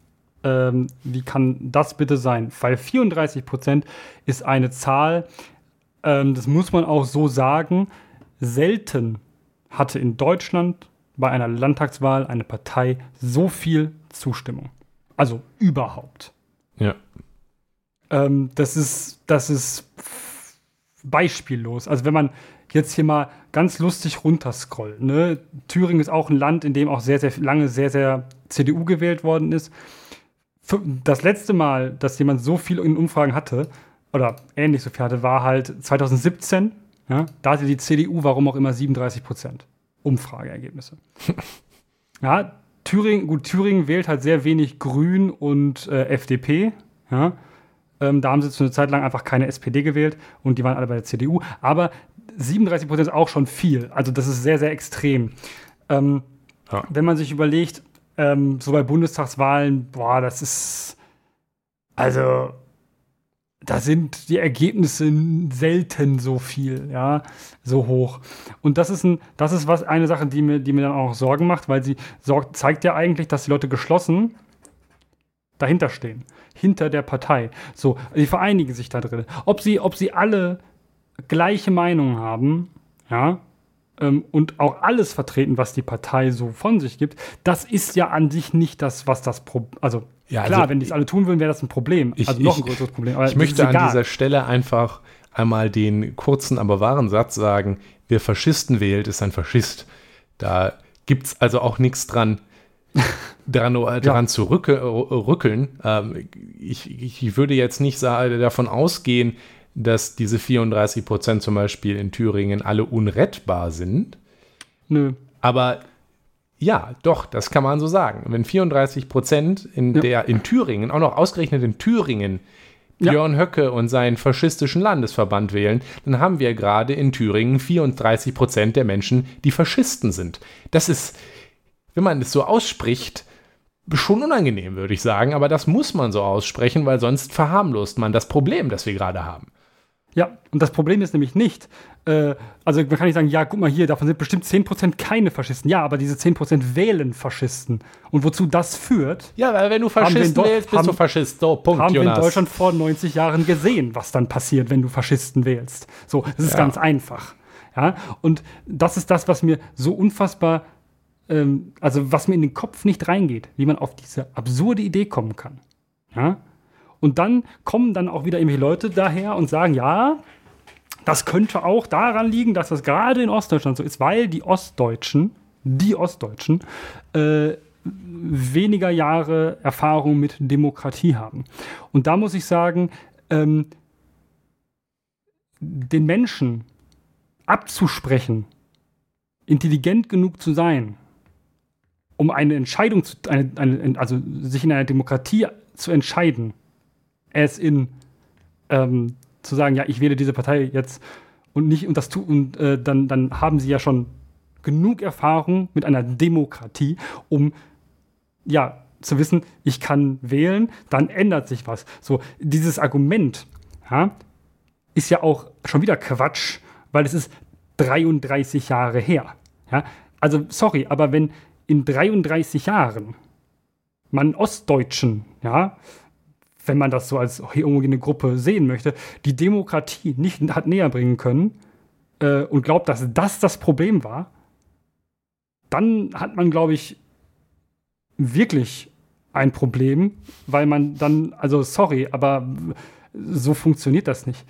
Ähm, wie kann das bitte sein? Weil 34 Prozent ist eine Zahl, ähm, das muss man auch so sagen, selten hatte in Deutschland bei einer Landtagswahl eine Partei so viel Zustimmung. Also überhaupt. Ja. Ähm, das ist, das ist beispiellos. Also wenn man jetzt hier mal ganz lustig runterscrollt. Ne? Thüringen ist auch ein Land, in dem auch sehr, sehr lange sehr, sehr CDU gewählt worden ist. Das letzte Mal, dass jemand so viel in Umfragen hatte, oder ähnlich so viel hatte, war halt 2017. Ja, da hatte die CDU, warum auch immer, 37 Prozent Umfrageergebnisse. ja, Thüringen, gut, Thüringen wählt halt sehr wenig Grün und äh, FDP. Ja. Ähm, da haben sie zu einer Zeit lang einfach keine SPD gewählt und die waren alle bei der CDU. Aber 37 Prozent ist auch schon viel. Also das ist sehr, sehr extrem. Ähm, ja. Wenn man sich überlegt, ähm, so bei Bundestagswahlen, boah, das ist also da sind die Ergebnisse selten so viel, ja, so hoch. Und das ist ein, das ist was eine Sache, die mir, die mir dann auch Sorgen macht, weil sie sorgt, zeigt ja eigentlich, dass die Leute geschlossen dahinter stehen, hinter der Partei. So, die vereinigen sich da drin. Ob sie, ob sie alle gleiche Meinung haben, ja, ähm, und auch alles vertreten, was die Partei so von sich gibt, das ist ja an sich nicht das, was das Problem, also ja, klar, also, wenn die es alle tun würden, wäre das ein Problem, ich, also noch ein größeres Problem. Aber ich möchte an dieser Stelle einfach einmal den kurzen, aber wahren Satz sagen, wer Faschisten wählt, ist ein Faschist. Da gibt es also auch nichts dran, dran, äh, dran ja. zu rücke, rückeln. Ähm, ich, ich würde jetzt nicht davon ausgehen, dass diese 34 Prozent zum Beispiel in Thüringen alle unrettbar sind. Nö. Aber ja, doch, das kann man so sagen. Wenn 34 Prozent in ja. der in Thüringen, auch noch ausgerechnet in Thüringen, Björn ja. Höcke und seinen faschistischen Landesverband wählen, dann haben wir gerade in Thüringen 34 Prozent der Menschen, die Faschisten sind. Das ist, wenn man es so ausspricht, schon unangenehm, würde ich sagen, aber das muss man so aussprechen, weil sonst verharmlost man das Problem, das wir gerade haben. Ja, und das Problem ist nämlich nicht, äh, also man kann nicht sagen, ja, guck mal hier, davon sind bestimmt 10% keine Faschisten. Ja, aber diese 10% wählen Faschisten. Und wozu das führt. Ja, weil wenn du Faschisten wählst, bist haben, du Faschist. So, Punkt, Haben Jonas. wir in Deutschland vor 90 Jahren gesehen, was dann passiert, wenn du Faschisten wählst. So, das ist ja. ganz einfach. Ja, und das ist das, was mir so unfassbar, ähm, also was mir in den Kopf nicht reingeht, wie man auf diese absurde Idee kommen kann. Ja, und dann kommen dann auch wieder irgendwelche Leute daher und sagen, ja, das könnte auch daran liegen, dass das gerade in Ostdeutschland so ist, weil die Ostdeutschen, die Ostdeutschen, äh, weniger Jahre Erfahrung mit Demokratie haben. Und da muss ich sagen, ähm, den Menschen abzusprechen, intelligent genug zu sein, um eine Entscheidung zu, eine, eine, also sich in einer Demokratie zu entscheiden, as in ähm, zu sagen, ja, ich wähle diese Partei jetzt und nicht und das tu und äh, dann, dann haben sie ja schon genug Erfahrung mit einer Demokratie, um ja zu wissen, ich kann wählen, dann ändert sich was. So, dieses Argument ja, ist ja auch schon wieder Quatsch, weil es ist 33 Jahre her. Ja? Also, sorry, aber wenn in 33 Jahren man Ostdeutschen, ja, wenn man das so als homogene Gruppe sehen möchte, die Demokratie nicht hat näher bringen können äh, und glaubt, dass das das Problem war, dann hat man, glaube ich, wirklich ein Problem, weil man dann, also sorry, aber so funktioniert das nicht.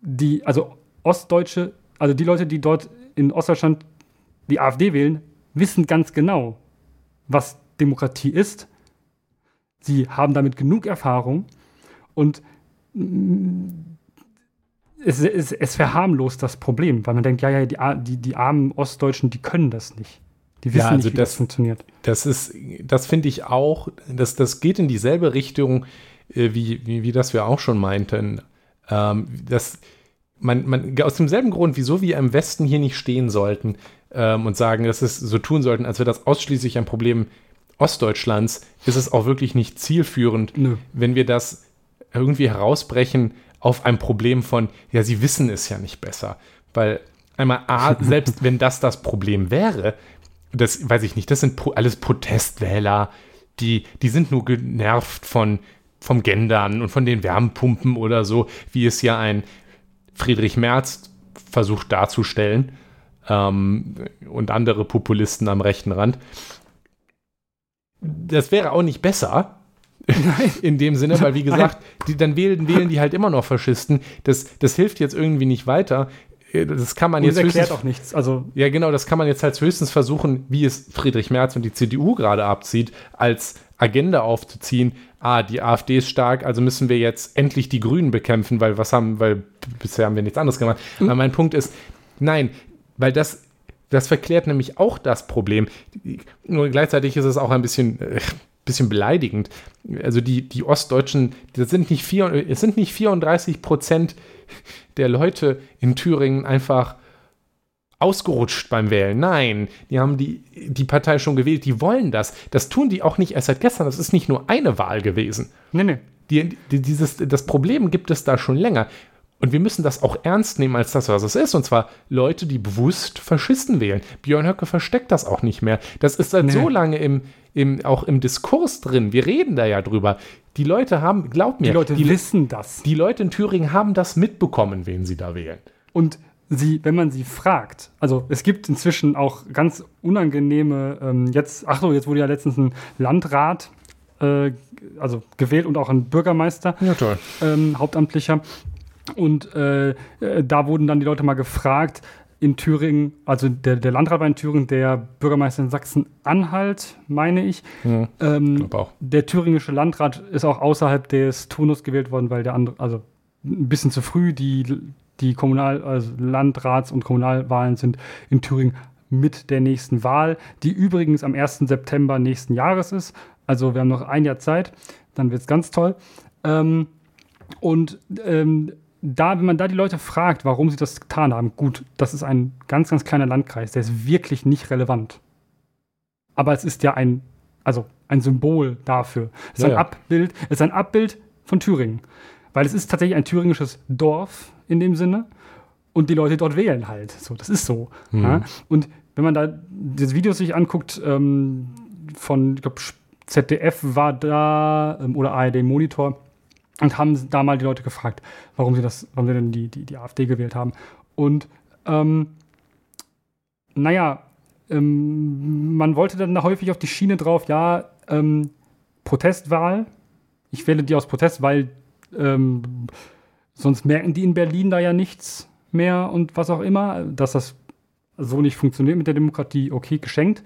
Die, also Ostdeutsche, also die Leute, die dort in Ostdeutschland die AfD wählen, wissen ganz genau, was Demokratie ist Sie haben damit genug Erfahrung und es, es, es verharmlost das Problem, weil man denkt, ja, ja, die, die, die armen Ostdeutschen, die können das nicht. Die wissen ja, also nicht, wie das, das, funktioniert. Das ist, das finde ich auch, das, das geht in dieselbe Richtung, äh, wie, wie, wie das wir auch schon meinten. Ähm, das, man, man, aus demselben Grund, wieso wir im Westen hier nicht stehen sollten ähm, und sagen, dass es so tun sollten, als wäre das ausschließlich ein Problem Ostdeutschlands ist es auch wirklich nicht zielführend, Nö. wenn wir das irgendwie herausbrechen auf ein Problem von, ja, sie wissen es ja nicht besser. Weil einmal A, selbst wenn das das Problem wäre, das weiß ich nicht, das sind alles Protestwähler, die, die sind nur genervt von, vom Gendern und von den Wärmepumpen oder so, wie es ja ein Friedrich Merz versucht darzustellen ähm, und andere Populisten am rechten Rand das wäre auch nicht besser. in dem Sinne, weil wie gesagt, die, dann wählen, wählen die halt immer noch Faschisten. Das, das hilft jetzt irgendwie nicht weiter. Das kann man und jetzt. Das erklärt auch nichts. Also ja, genau, das kann man jetzt halt höchstens versuchen, wie es Friedrich Merz und die CDU gerade abzieht, als Agenda aufzuziehen, ah, die AfD ist stark, also müssen wir jetzt endlich die Grünen bekämpfen, weil was haben, weil bisher haben wir nichts anderes gemacht. Mhm. Aber mein Punkt ist, nein, weil das, das verklärt nämlich auch das Problem. Nur gleichzeitig ist es auch ein bisschen, äh, bisschen beleidigend. Also die, die Ostdeutschen, das sind nicht vier, es sind nicht 34 Prozent der Leute in Thüringen einfach ausgerutscht beim Wählen. Nein, die haben die, die Partei schon gewählt, die wollen das. Das tun die auch nicht erst seit gestern. Das ist nicht nur eine Wahl gewesen. Nee, nee. Die, die, dieses, das Problem gibt es da schon länger. Und wir müssen das auch ernst nehmen als das, was es ist. Und zwar Leute, die bewusst Faschisten wählen. Björn Höcke versteckt das auch nicht mehr. Das ist seit nee. so lange im, im, auch im Diskurs drin. Wir reden da ja drüber. Die Leute haben, glaub mir, die Leute die, wissen das. Die Leute in Thüringen haben das mitbekommen, wen sie da wählen. Und sie, wenn man sie fragt, also es gibt inzwischen auch ganz unangenehme, ähm, jetzt, ach so, jetzt wurde ja letztens ein Landrat äh, also gewählt und auch ein Bürgermeister, ja, toll. Ähm, Hauptamtlicher. Und äh, äh, da wurden dann die Leute mal gefragt, in Thüringen, also der, der Landrat war in Thüringen, der Bürgermeister in Sachsen-Anhalt, meine ich. Ja, ähm, der thüringische Landrat ist auch außerhalb des Turnus gewählt worden, weil der andere, also ein bisschen zu früh, die die Kommunal-, also Landrats- und Kommunalwahlen sind in Thüringen mit der nächsten Wahl, die übrigens am 1. September nächsten Jahres ist. Also wir haben noch ein Jahr Zeit, dann wird es ganz toll. Ähm, und ähm, da, wenn man da die Leute fragt, warum sie das getan haben, gut, das ist ein ganz, ganz kleiner Landkreis, der ist wirklich nicht relevant. Aber es ist ja ein, also ein Symbol dafür. Es ist ja, ein ja. Abbild, es ist ein Abbild von Thüringen. Weil es ist tatsächlich ein thüringisches Dorf in dem Sinne und die Leute dort wählen halt. So, das ist so. Mhm. Ja? Und wenn man da das Video sich anguckt, ähm, von, ich glaube, ZDF war da ähm, oder ARD Monitor und haben da mal die Leute gefragt, warum sie das, warum sie denn die, die, die AfD gewählt haben. Und ähm, naja, ähm, man wollte dann da häufig auf die Schiene drauf, ja, ähm, Protestwahl. Ich wähle die aus Protest, weil ähm, sonst merken die in Berlin da ja nichts mehr und was auch immer, dass das so nicht funktioniert mit der Demokratie, okay, geschenkt.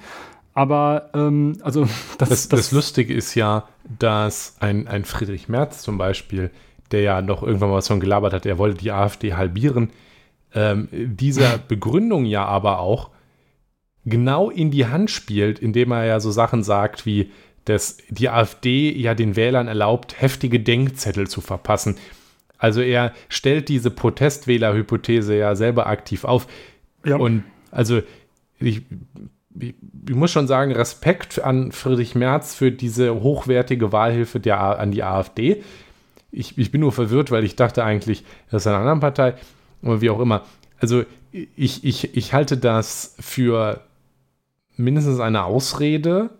Aber ähm, also das, das, das, Lustige ist ja, dass ein, ein Friedrich Merz zum Beispiel, der ja noch irgendwann mal was von gelabert hat, er wollte die AfD halbieren, ähm, dieser Begründung ja aber auch genau in die Hand spielt, indem er ja so Sachen sagt wie, dass die AfD ja den Wählern erlaubt, heftige Denkzettel zu verpassen. Also er stellt diese Protestwählerhypothese ja selber aktiv auf. Ja. Und also ich, ich, ich, muss schon sagen, Respekt an Friedrich Merz für diese hochwertige Wahlhilfe der, an die AfD. Ich, ich bin nur verwirrt, weil ich dachte eigentlich, das ist eine andere Partei, aber wie auch immer. Also ich, ich, ich halte das für mindestens eine Ausrede,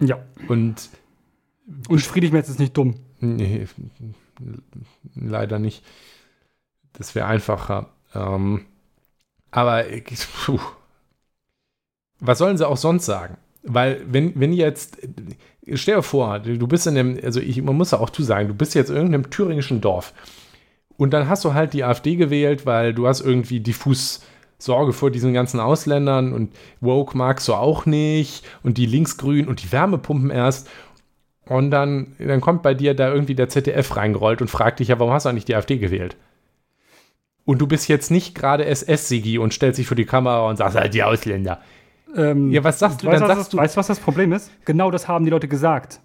ja. Und, und Friedrich Merz ist nicht dumm. Nee, leider nicht. Das wäre einfacher. Ähm, aber puh. was sollen sie auch sonst sagen? Weil, wenn, wenn jetzt, stell dir vor, du bist in einem, also ich, man muss ja auch zu sagen, du bist jetzt in irgendeinem thüringischen Dorf und dann hast du halt die AfD gewählt, weil du hast irgendwie diffus Sorge vor diesen ganzen Ausländern und Woke magst du auch nicht und die Linksgrün und die Wärmepumpen erst. Und dann, dann kommt bei dir da irgendwie der ZDF reingerollt und fragt dich ja, warum hast du eigentlich die AfD gewählt? Und du bist jetzt nicht gerade SS-Sigi und stellst dich vor die Kamera und sagst halt die Ausländer. Ähm, ja, was sagst du? Weißt, dann sagst du, weißt du, was das Problem ist? Genau das haben die Leute gesagt.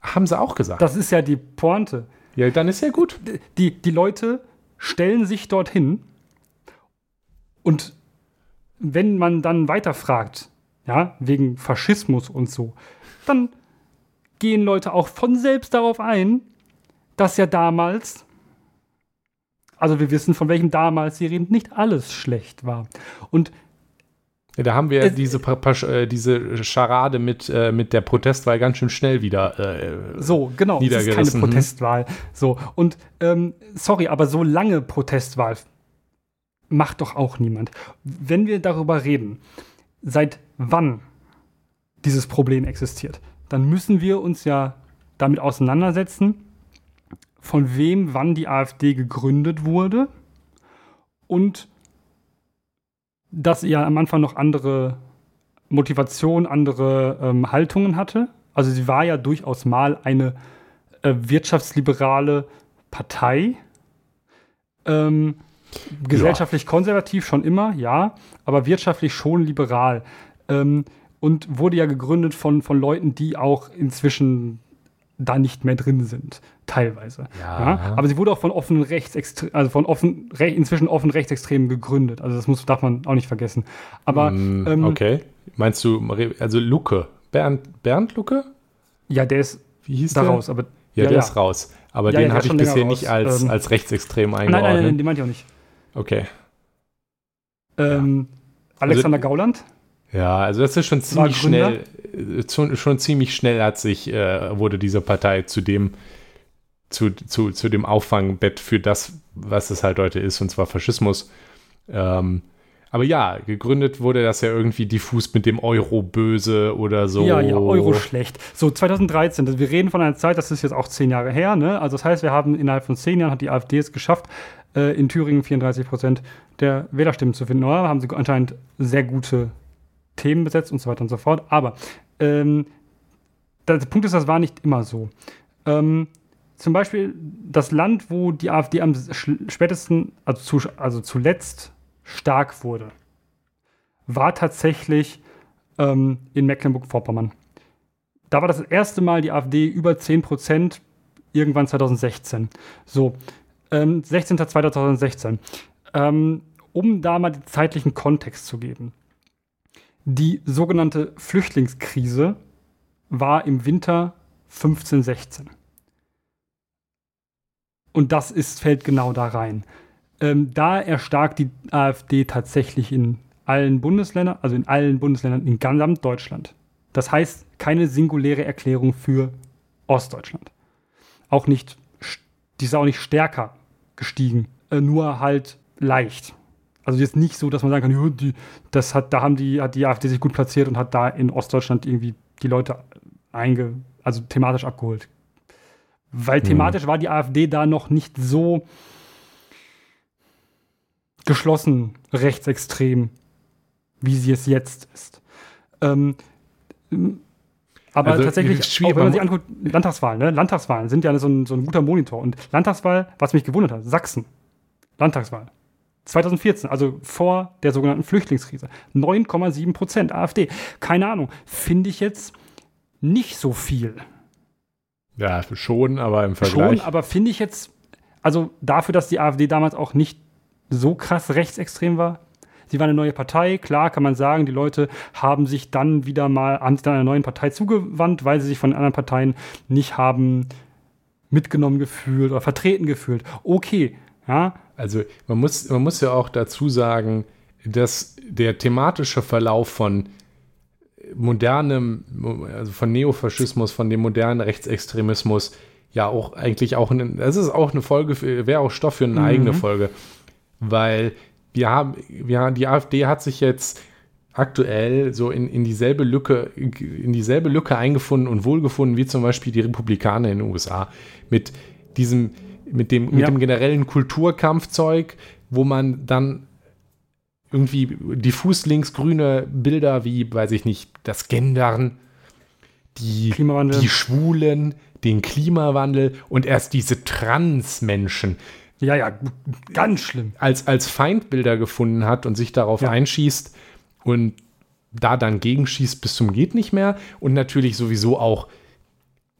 Haben sie auch gesagt. Das ist ja die Pointe. Ja, dann ist ja gut. Die, die Leute stellen sich dorthin und wenn man dann weiterfragt, ja, wegen Faschismus und so, dann gehen Leute auch von selbst darauf ein, dass ja damals, also wir wissen, von welchem damals sie reden, nicht alles schlecht war. Und ja, da haben wir es, diese, äh, diese Scharade mit, äh, mit der Protestwahl ganz schön schnell wieder. Äh, so, genau. Es ist keine mhm. Protestwahl. So, und ähm, sorry, aber so lange Protestwahl macht doch auch niemand. Wenn wir darüber reden, seit wann dieses Problem existiert, dann müssen wir uns ja damit auseinandersetzen, von wem wann die AfD gegründet wurde und dass sie ja am Anfang noch andere Motivation, andere ähm, Haltungen hatte, Also sie war ja durchaus mal eine äh, wirtschaftsliberale Partei. Ähm, gesellschaftlich ja. konservativ schon immer, ja, aber wirtschaftlich schon liberal. Ähm, und wurde ja gegründet von, von Leuten, die auch inzwischen da nicht mehr drin sind, teilweise. Ja. ja. Aber sie wurde auch von offenen Rechtsextremen, also von offen, inzwischen offen Rechtsextremen gegründet. Also das muss, darf man auch nicht vergessen. Aber mm, ähm, okay. Meinst du, also Lucke? Bernd, Bernd Lucke? Ja, der ist Wie hieß da der? raus. Aber, ja, ja der ja. ist raus. Aber den habe ich bisher nicht als, ähm, als rechtsextrem eingeordnet. Nein, nein, nein, den meinte ich auch nicht. Okay. Ähm, Alexander also, Gauland? Ja, also das ist schon ziemlich schnell, äh, schon ziemlich schnell hat sich, äh, wurde diese Partei zu dem, zu, zu, zu dem Auffangbett für das, was es halt heute ist, und zwar Faschismus. Ähm, aber ja, gegründet wurde das ja irgendwie diffus mit dem Euro böse oder so. Ja, ja, Euro schlecht. So, 2013, wir reden von einer Zeit, das ist jetzt auch zehn Jahre her, ne? Also das heißt, wir haben innerhalb von zehn Jahren hat die AfD es geschafft, äh, in Thüringen 34 Prozent der Wählerstimmen zu finden. Oder haben sie anscheinend sehr gute Themen besetzt und so weiter und so fort. Aber ähm, der Punkt ist, das war nicht immer so. Ähm, zum Beispiel das Land, wo die AfD am spätesten, also, zu, also zuletzt stark wurde, war tatsächlich ähm, in Mecklenburg-Vorpommern. Da war das erste Mal die AfD über 10 Prozent, irgendwann 2016. So, ähm, 16.02.2016. Ähm, um da mal den zeitlichen Kontext zu geben. Die sogenannte Flüchtlingskrise war im Winter 1516. Und das ist, fällt genau da rein. Ähm, da erstarkt die AfD tatsächlich in allen Bundesländern, also in allen Bundesländern in ganz Deutschland. Das heißt, keine singuläre Erklärung für Ostdeutschland. Auch nicht, die ist auch nicht stärker gestiegen, äh, nur halt leicht. Also jetzt nicht so, dass man sagen kann, die, das hat, da haben die, hat die AfD sich gut platziert und hat da in Ostdeutschland irgendwie die Leute einge, also thematisch abgeholt. Weil hm. thematisch hm. war die AfD da noch nicht so geschlossen rechtsextrem, wie sie es jetzt ist. Ähm, aber also, tatsächlich, auch wenn man sich anguckt, Landtagswahlen, ne? Landtagswahlen sind ja so ein, so ein guter Monitor. Und Landtagswahl, was mich gewundert hat, Sachsen, Landtagswahl. 2014, also vor der sogenannten Flüchtlingskrise. 9,7 Prozent AfD. Keine Ahnung, finde ich jetzt nicht so viel. Ja, schon, aber im Vergleich. Schon, aber finde ich jetzt, also dafür, dass die AfD damals auch nicht so krass rechtsextrem war. Sie war eine neue Partei, klar kann man sagen, die Leute haben sich dann wieder mal, haben sich dann einer neuen Partei zugewandt, weil sie sich von anderen Parteien nicht haben mitgenommen gefühlt oder vertreten gefühlt. Okay, ja, also man muss, man muss ja auch dazu sagen, dass der thematische Verlauf von modernem, also von Neofaschismus, von dem modernen Rechtsextremismus ja auch eigentlich auch, ein, das ist auch eine Folge, wäre auch Stoff für eine mhm. eigene Folge, weil wir haben, wir, die AfD hat sich jetzt aktuell so in, in dieselbe Lücke, in dieselbe Lücke eingefunden und wohlgefunden wie zum Beispiel die Republikaner in den USA mit diesem mit dem, mit ja. dem generellen Kulturkampfzeug, wo man dann irgendwie diffus linksgrüne Bilder wie, weiß ich nicht, das Gendern, die, die Schwulen, den Klimawandel und erst diese Transmenschen. Ja, ja, ganz schlimm. Als, als Feindbilder gefunden hat und sich darauf ja. einschießt und da dann gegenschießt bis zum geht nicht mehr und natürlich sowieso auch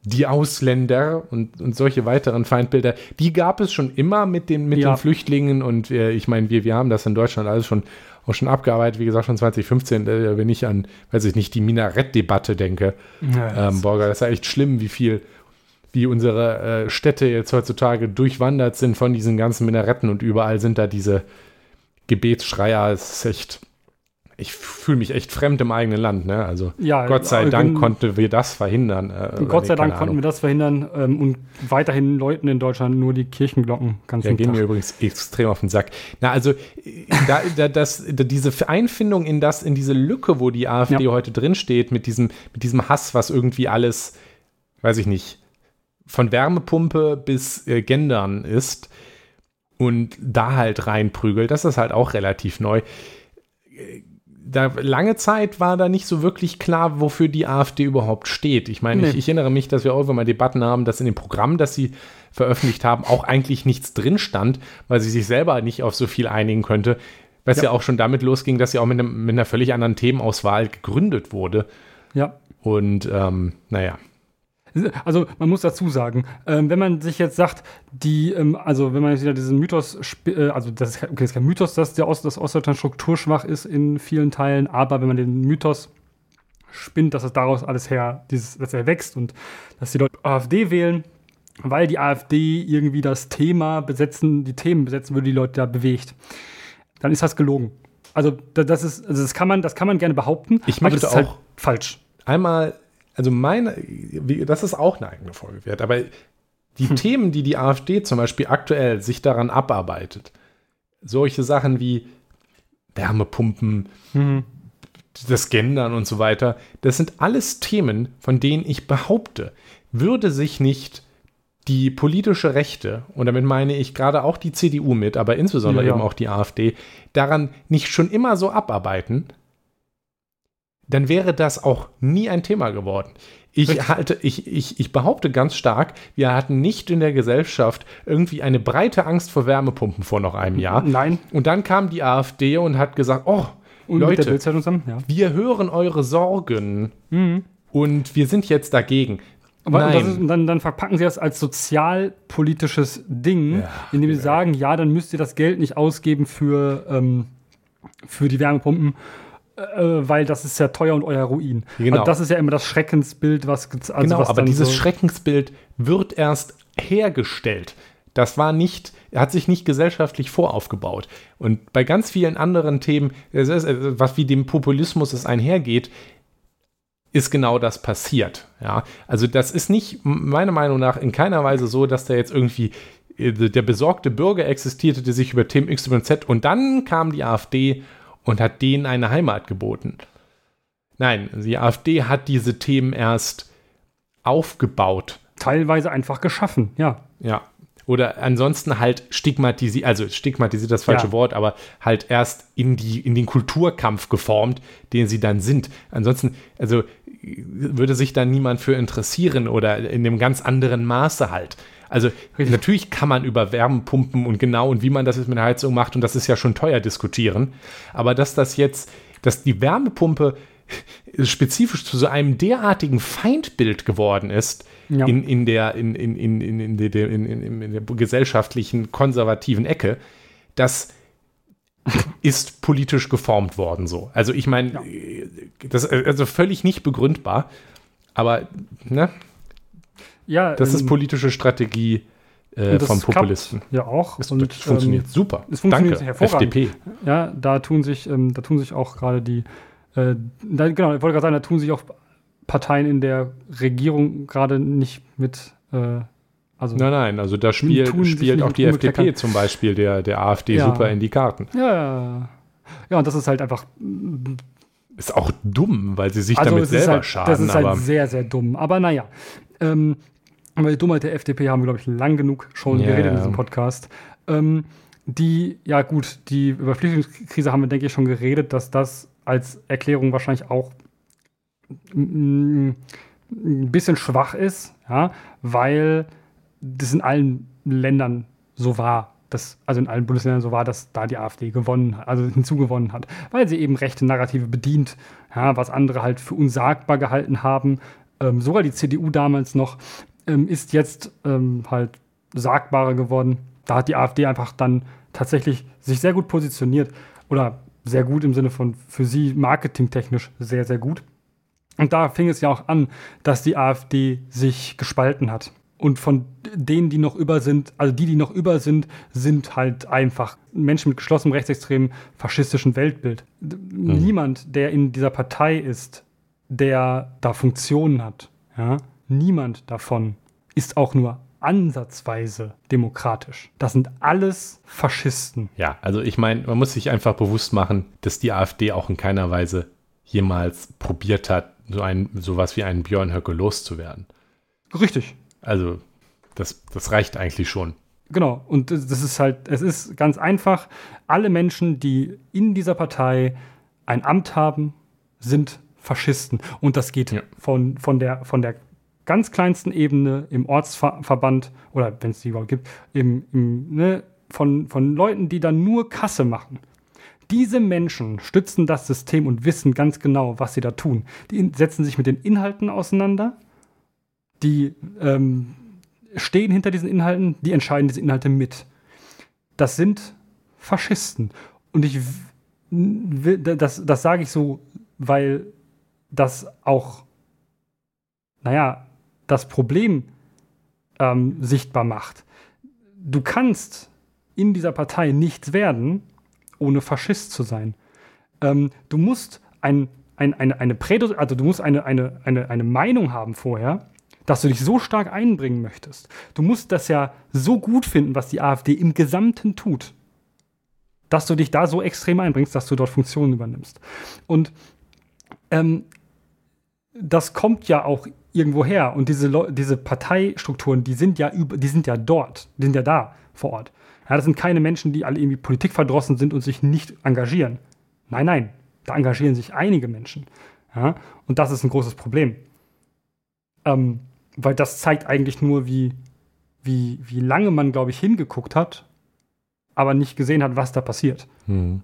die Ausländer und, und solche weiteren Feindbilder, die gab es schon immer mit den, mit ja. den Flüchtlingen und äh, ich meine, wir, wir haben das in Deutschland alles schon auch schon abgearbeitet, wie gesagt, schon 2015, äh, wenn ich an, weiß ich nicht, die Minarett-Debatte denke. Ja, ähm, Borger, das ist ja echt schlimm, wie viel, wie unsere äh, Städte jetzt heutzutage durchwandert sind von diesen ganzen Minaretten und überall sind da diese Gebetsschreier. Es ist echt ich fühle mich echt fremd im eigenen Land. Ne? Also ja, Gott sei Dank konnten wir das verhindern. Äh, Gott sei Dank konnten wir das verhindern ähm, und weiterhin läuten in Deutschland nur die Kirchenglocken ganz Ja, gehen mir übrigens extrem auf den Sack. Na, also da, da, das, da, diese Einfindung in das, in diese Lücke, wo die AfD ja. heute drin steht, mit diesem, mit diesem Hass, was irgendwie alles, weiß ich nicht, von Wärmepumpe bis äh, Gendern ist und da halt reinprügelt, das ist halt auch relativ neu da lange Zeit war da nicht so wirklich klar, wofür die AfD überhaupt steht. Ich meine, Nee. ich, ich erinnere mich, dass wir auch mal Debatten haben, dass in dem Programm, das sie veröffentlicht haben, auch eigentlich nichts drin stand, weil sie sich selber nicht auf so viel einigen könnte. Was ja, Ja. auch schon damit losging, dass sie auch mit, einem, mit einer völlig anderen Themenauswahl gegründet wurde. Ja. Und ähm, naja, Also man muss dazu sagen, ähm, wenn man sich jetzt sagt, die, ähm, also wenn man jetzt wieder diesen Mythos, äh, also das ist, kein- okay, das ist kein Mythos, dass der Ost, das Ostdeutschland strukturschwach ist in vielen Teilen, aber wenn man den Mythos spinnt, dass es daraus alles her, dieses, dass er wächst und dass die Leute AfD wählen, weil die AfD irgendwie das Thema besetzen, die Themen besetzen würde, die Leute da bewegt, dann ist das gelogen. Also da- das ist, also das kann man, das kann man gerne behaupten, Ich aber möchte das ist halt auch- falsch. einmal, also meine, das ist auch eine eigene Folge wert, aber die Themen, die die AfD zum Beispiel aktuell sich daran abarbeitet, solche Sachen wie Wärmepumpen, das Gendern und so weiter, das sind alles Themen, von denen ich behaupte, würde sich nicht die politische Rechte, und damit meine ich gerade auch die CDU mit, aber insbesondere Ja, ja. eben auch die AfD, daran nicht schon immer so abarbeiten, dann wäre das auch nie ein Thema geworden. Ich halte, ich, ich, ich behaupte ganz stark, wir hatten nicht in der Gesellschaft irgendwie eine breite Angst vor Wärmepumpen vor noch einem Jahr. Nein. Und dann kam die AfD und hat gesagt, oh, Und Leute, zusammen, ja. wir hören eure Sorgen und wir sind jetzt dagegen. Aber das ist, Nein, dann, dann verpacken sie das als sozialpolitisches Ding, Ja, indem sie sagen, ja, dann müsst ihr das Geld nicht ausgeben für, ähm, für die Wärmepumpen, weil das ist ja teuer und euer Ruin. Genau. Also das ist ja immer das Schreckensbild, was, also genau, was aber dieses so, Schreckensbild wird erst hergestellt. Das war nicht, hat sich nicht gesellschaftlich voraufgebaut. Und bei ganz vielen anderen Themen, äh, was wie dem Populismus es einhergeht, ist genau das passiert. Ja, also das ist nicht meiner Meinung nach in keiner Weise so, dass da jetzt irgendwie äh, der besorgte Bürger existierte, der sich über Themen X, Y, Z und dann kam die AfD und hat denen eine Heimat geboten. Nein, die AfD hat diese Themen erst aufgebaut. teilweise einfach geschaffen, ja. Ja. Oder ansonsten halt stigmatisiert, also stigmatisiert das falsche Ja. Wort, aber halt erst in, die, in den Kulturkampf geformt, den sie dann sind. Ansonsten, also würde sich da niemand für interessieren oder in einem ganz anderen Maße halt. Also natürlich kann man über Wärmepumpen und genau und wie man das jetzt mit der Heizung macht und das ist ja schon teuer diskutieren. Aber dass das jetzt, dass die Wärmepumpe spezifisch zu so einem derartigen Feindbild geworden ist Ja. in, in, der, in, in, in, in, in, der, in, in, in der gesellschaftlichen konservativen Ecke, das ist politisch geformt worden so. Also ich meine, Ja. das ist also völlig nicht begründbar, aber ne, Ja, das ist ähm, politische Strategie äh, das von Populisten. Ja, auch. Es und, funktioniert ähm, super. es funktioniert Danke, hervorragend. FDP. Ja, da tun sich, ähm, da tun sich auch gerade die, äh, da, genau, ich wollte gerade sagen, da tun sich auch Parteien in der Regierung gerade nicht mit, äh, also Nein, nein, also da spielt, spielt auch die FDP zum Beispiel der, der AfD Ja. super in die Karten. ja, ja, ja, und das ist halt einfach, Ist auch dumm, weil sie sich also damit ist selber halt, schaden. das ist halt sehr, sehr dumm. Aber naja, ähm, über die Dummheit der FDP haben wir, glaube ich, lang genug schon Ja, geredet in diesem Podcast. Ähm, die, ja gut, die über Flüchtlingskrise haben wir, denke ich, schon geredet, dass das als Erklärung wahrscheinlich auch ein bisschen schwach ist, ja, weil das in allen Ländern so war, dass, also in allen Bundesländern so war, dass da die AfD gewonnen hat, also hinzugewonnen hat, weil sie eben rechte Narrative bedient, ja, was andere halt für unsagbar gehalten haben. Ähm, sogar die CDU damals noch ähm, ist jetzt ähm, halt sagbarer geworden. Da hat die AfD einfach dann tatsächlich sich sehr gut positioniert oder sehr gut im Sinne von für sie marketingtechnisch sehr, sehr gut. Und da fing es ja auch an, dass die AfD sich gespalten hat. Und von denen, die noch über sind, also die, die noch über sind, sind halt einfach Menschen mit geschlossenem rechtsextremen faschistischen Weltbild. D- Niemand, der in dieser Partei ist, der da Funktionen hat, ja, niemand davon ist auch nur ansatzweise demokratisch. Das sind alles Faschisten. Ja, also ich meine, man muss sich einfach bewusst machen, dass die AfD auch in keiner Weise jemals probiert hat, so ein, sowas wie einen Björn Höcke loszuwerden. Richtig. Also, das, das reicht eigentlich schon. Genau, und das ist halt, es ist ganz einfach, alle Menschen, die in dieser Partei ein Amt haben, sind Faschisten. Und das geht ja. von, von, der, von der ganz kleinsten Ebene im Ortsverband oder wenn es die überhaupt gibt, im, im, ne, von, von Leuten, die dann nur Kasse machen. Diese Menschen stützen das System und wissen ganz genau, was sie da tun. Die setzen sich mit den Inhalten auseinander, die ähm, stehen hinter diesen Inhalten, die entscheiden diese Inhalte mit. Das sind Faschisten. Und ich will, das, das sage ich so, weil das auch, naja, das Problem ähm, sichtbar macht. Du kannst in dieser Partei nichts werden, ohne Faschist zu sein. Ähm, du musst ein, ein, eine, eine Prädo also du musst eine, eine, eine, eine Meinung haben vorher, dass du dich so stark einbringen möchtest. Du musst das ja so gut finden, was die AfD im Gesamten tut, dass du dich da so extrem einbringst, dass du dort Funktionen übernimmst. Und ähm, das kommt ja auch irgendwo her. Und diese, diese Parteistrukturen, die sind ja über, die sind ja dort, die sind ja da vor Ort. Ja, das sind keine Menschen, die alle irgendwie politikverdrossen sind und sich nicht engagieren. Nein, nein, da engagieren sich einige Menschen. Ja, und das ist ein großes Problem. Ähm, weil das zeigt eigentlich nur, wie, wie, wie lange man, glaube ich, hingeguckt hat, aber nicht gesehen hat, was da passiert. Mhm.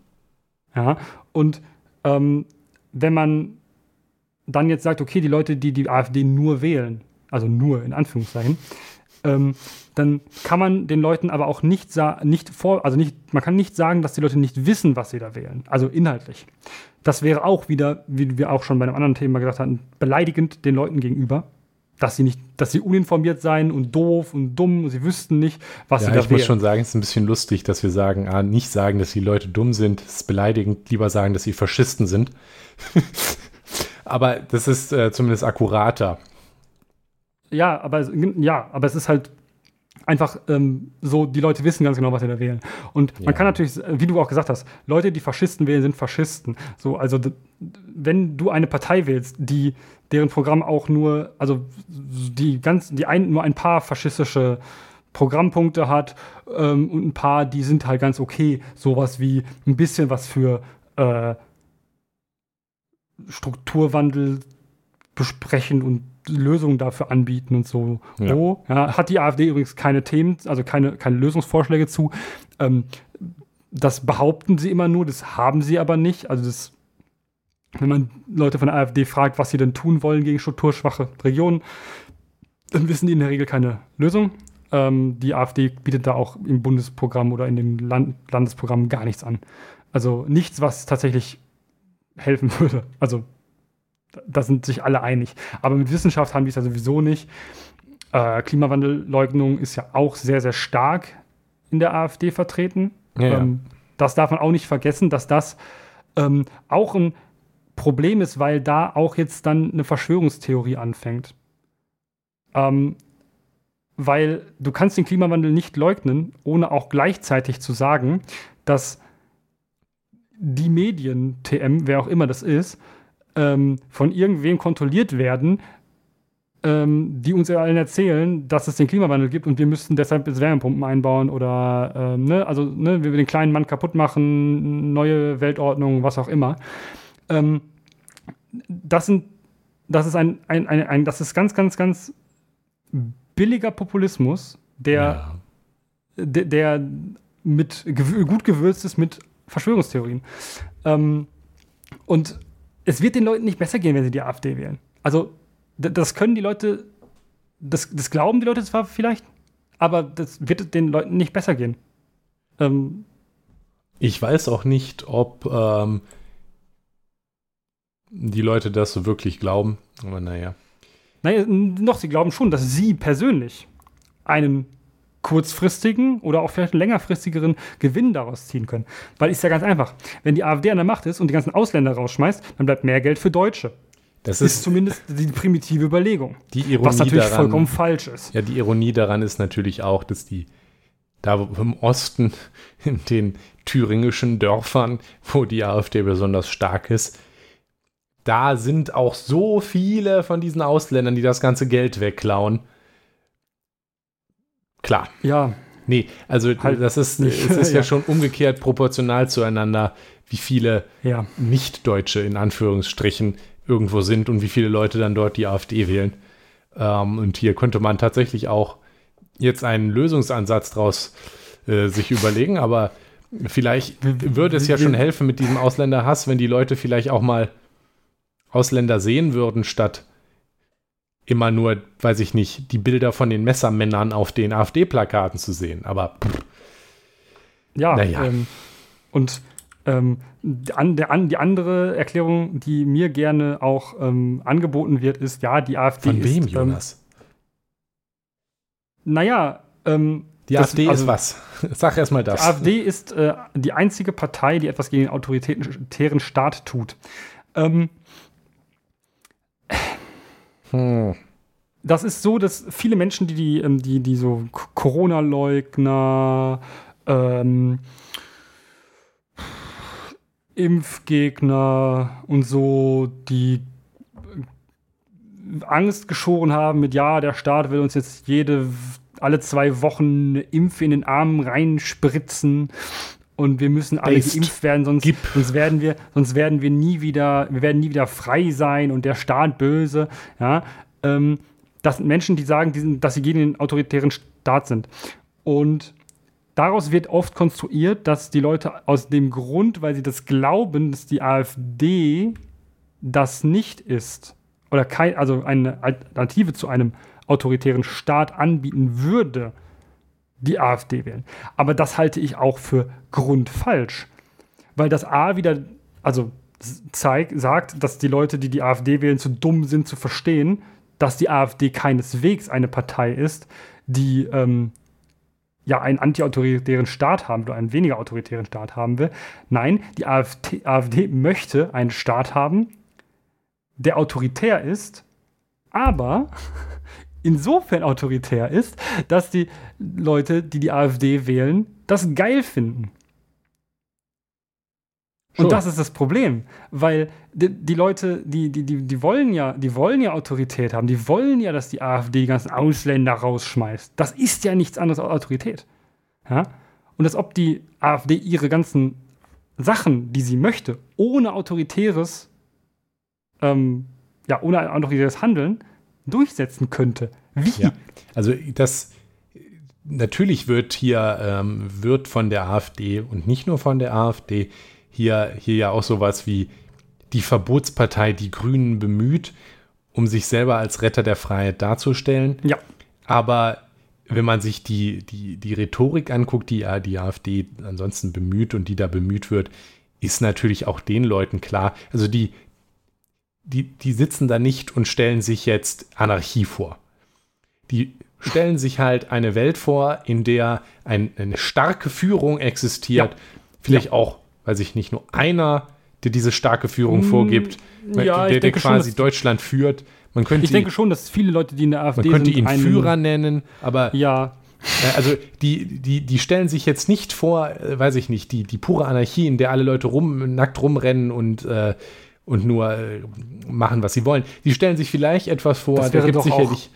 Ja, und ähm, wenn man dann jetzt sagt, okay, die Leute, die die AfD nur wählen, also nur in Anführungszeichen, ähm, dann kann man den Leuten aber auch nicht, nicht vor, also nicht, man kann nicht sagen, dass die Leute nicht wissen, was sie da wählen, also inhaltlich. Das wäre auch wieder, wie wir auch schon bei einem anderen Thema gesagt hatten, beleidigend den Leuten gegenüber, dass sie nicht, dass sie uninformiert seien und doof und dumm, und sie wüssten nicht, was ja, sie da ich wählen. muss schon sagen, es ist ein bisschen lustig, dass wir sagen, ah, nicht sagen, dass die Leute dumm sind, es ist beleidigend, lieber sagen, dass sie Faschisten sind. aber das ist äh, zumindest akkurater. Ja, aber, ja, aber es ist halt einfach ähm, so, die Leute wissen ganz genau, was sie da wählen. Und ja. man kann natürlich, wie du auch gesagt hast, Leute, die Faschisten wählen, sind Faschisten. So, also wenn du eine Partei wählst, die deren Programm auch nur, also die ganz, die ein, nur ein paar faschistische Programmpunkte hat ähm, und ein paar, die sind halt ganz okay. Sowas wie ein bisschen was für äh, Strukturwandel besprechen und Lösungen dafür anbieten und so. Ja. Oh, ja, hat die AfD übrigens keine Themen, also keine, keine Lösungsvorschläge zu. Ähm, das behaupten sie immer nur, das haben sie aber nicht. Also das, wenn man Leute von der AfD fragt, was sie denn tun wollen gegen strukturschwache Regionen, dann wissen die in der Regel keine Lösung. Ähm, die AfD bietet da auch im Bundesprogramm oder in den Land Landesprogrammen gar nichts an. Also nichts, was tatsächlich helfen würde. Also da sind sich alle einig. Aber mit Wissenschaft haben die es ja sowieso nicht. Äh, Klimawandelleugnung ist ja auch sehr, sehr stark in der AfD vertreten. Ja, ähm, ja. Das darf man auch nicht vergessen, dass das ähm, auch ein Problem ist, weil da auch jetzt dann eine Verschwörungstheorie anfängt. Ähm, weil du kannst den Klimawandel nicht leugnen, ohne auch gleichzeitig zu sagen, dass die Medien, TM, wer auch immer das ist, ähm, von irgendwem kontrolliert werden, ähm, die uns allen erzählen, dass es den Klimawandel gibt und wir müssten deshalb jetzt Wärmepumpen einbauen oder, ähm, ne, also, ne, wir den kleinen Mann kaputt machen, neue Weltordnung, was auch immer. Ähm, das sind, das ist ein, ein, ein, ein, das ist ganz, ganz, ganz billiger Populismus, der, ja. der, der mit gut gewürzt ist mit Verschwörungstheorien. Ähm, und es wird den Leuten nicht besser gehen, wenn sie die AfD wählen. Also, das können die Leute, das, das glauben die Leute zwar vielleicht, aber das wird den Leuten nicht besser gehen. Ähm, ich weiß auch nicht, ob ähm, die Leute das so wirklich glauben, aber naja. Naja, noch, sie glauben schon, dass sie persönlich einen kurzfristigen oder auch vielleicht längerfristigeren Gewinn daraus ziehen können. Weil ist ja ganz einfach. Wenn die AfD an der Macht ist und die ganzen Ausländer rausschmeißt, dann bleibt mehr Geld für Deutsche. Das ist, ist zumindest die primitive Überlegung. Die Ironie was natürlich daran, vollkommen falsch ist. Ja, die Ironie daran ist natürlich auch, dass die da im Osten, in den thüringischen Dörfern, wo die AfD besonders stark ist, da sind auch so viele von diesen Ausländern, die das ganze Geld wegklauen. Klar. Ja. Nee, also halt das ist, es ist ja, ja schon umgekehrt proportional zueinander. wie viele Ja. Nicht-Deutsche in Anführungsstrichen irgendwo sind und wie viele Leute dann dort die AfD wählen. Ähm, und hier könnte man tatsächlich auch jetzt einen Lösungsansatz draus äh, sich überlegen, aber vielleicht würde es ja schon helfen mit diesem Ausländerhass, wenn die Leute vielleicht auch mal Ausländer sehen würden, statt immer nur, weiß ich nicht, die Bilder von den Messermännern auf den AfD-Plakaten zu sehen. Aber pff, Ja, Naja. ähm, und ähm, die, an, der, an, die andere Erklärung, die mir gerne auch ähm, angeboten wird, ist, ja, die AfD von ist. wem, Ähm, Jonas? naja, ähm, die das- AfD also- ist was? Sag erst mal die das. AfD ist äh, die einzige Partei, die etwas gegen den autoritären Staat tut. Ähm, Hm. das ist so, dass viele Menschen, die, die, ähm, die, die so Corona-Leugner, ähm, Impfgegner und so, die äh, Angst geschoren haben mit, ja, der Staat will uns jetzt jede, alle zwei Wochen eine Impfe in den Arm reinspritzen und wir müssen alle Based. geimpft werden, sonst, sonst werden wir, sonst werden wir nie wieder, wir werden nie wieder frei sein und der Staat böse, ja. Ähm, das sind Menschen, die sagen, die sind, dass sie gegen den autoritären Staat sind. Und daraus wird oft konstruiert, dass die Leute aus dem Grund, weil sie das glauben, dass die AfD das nicht ist, oder kein, also eine Alternative zu einem autoritären Staat anbieten würde, die AfD wählen. Aber das halte ich auch für grundfalsch. Weil das A wieder, also zeigt, sagt, dass die Leute, die die AfD wählen, zu dumm sind zu verstehen, dass die AfD keineswegs eine Partei ist, die ähm, ja einen antiautoritären Staat haben oder einen weniger autoritären Staat haben will. Nein, die AfD, AfD möchte einen Staat haben, der autoritär ist, aber insofern autoritär ist, dass die Leute, die die AfD wählen, das geil finden. Schon. Und das ist das Problem, weil die, die Leute, die, die, die, die wollen ja, die wollen ja Autorität haben, die wollen ja, dass die AfD die ganzen Ausländer rausschmeißt. Das ist ja nichts anderes als Autorität. Ja? Und als ob die AfD ihre ganzen Sachen, die sie möchte, ohne autoritäres, ähm, ja, ohne autoritäres Handeln durchsetzen könnte. Wie? Ja. Also das natürlich wird hier ähm, wird von der AfD und nicht nur von der AfD hier, hier ja auch sowas wie die Verbotspartei Die Grünen bemüht, um sich selber als Retter der Freiheit darzustellen. Ja. Aber wenn man sich die, die, die Rhetorik anguckt, die die AfD ansonsten bemüht und die da bemüht wird, ist natürlich auch den Leuten klar, also die, die, die sitzen da nicht und stellen sich jetzt Anarchie vor. Die stellen sich halt eine Welt vor, in der ein, eine starke Führung existiert, Ja. vielleicht auch, weiß ich nicht, nur einer, der diese starke Führung Mm, vorgibt, ja, der, der schon, quasi dass- Deutschland führt. Man könnte, Ich denke schon, dass viele Leute, die in der AfD man könnte sind, ihn einen- Führer nennen, aber Ja, äh, Also die, die, die stellen sich jetzt nicht vor, äh, weiß ich nicht, die, die pure Anarchie, in der alle Leute rum, nackt rumrennen und, äh, und nur äh, machen, was sie wollen. Die stellen sich vielleicht etwas vor, Das da gibt es sicherlich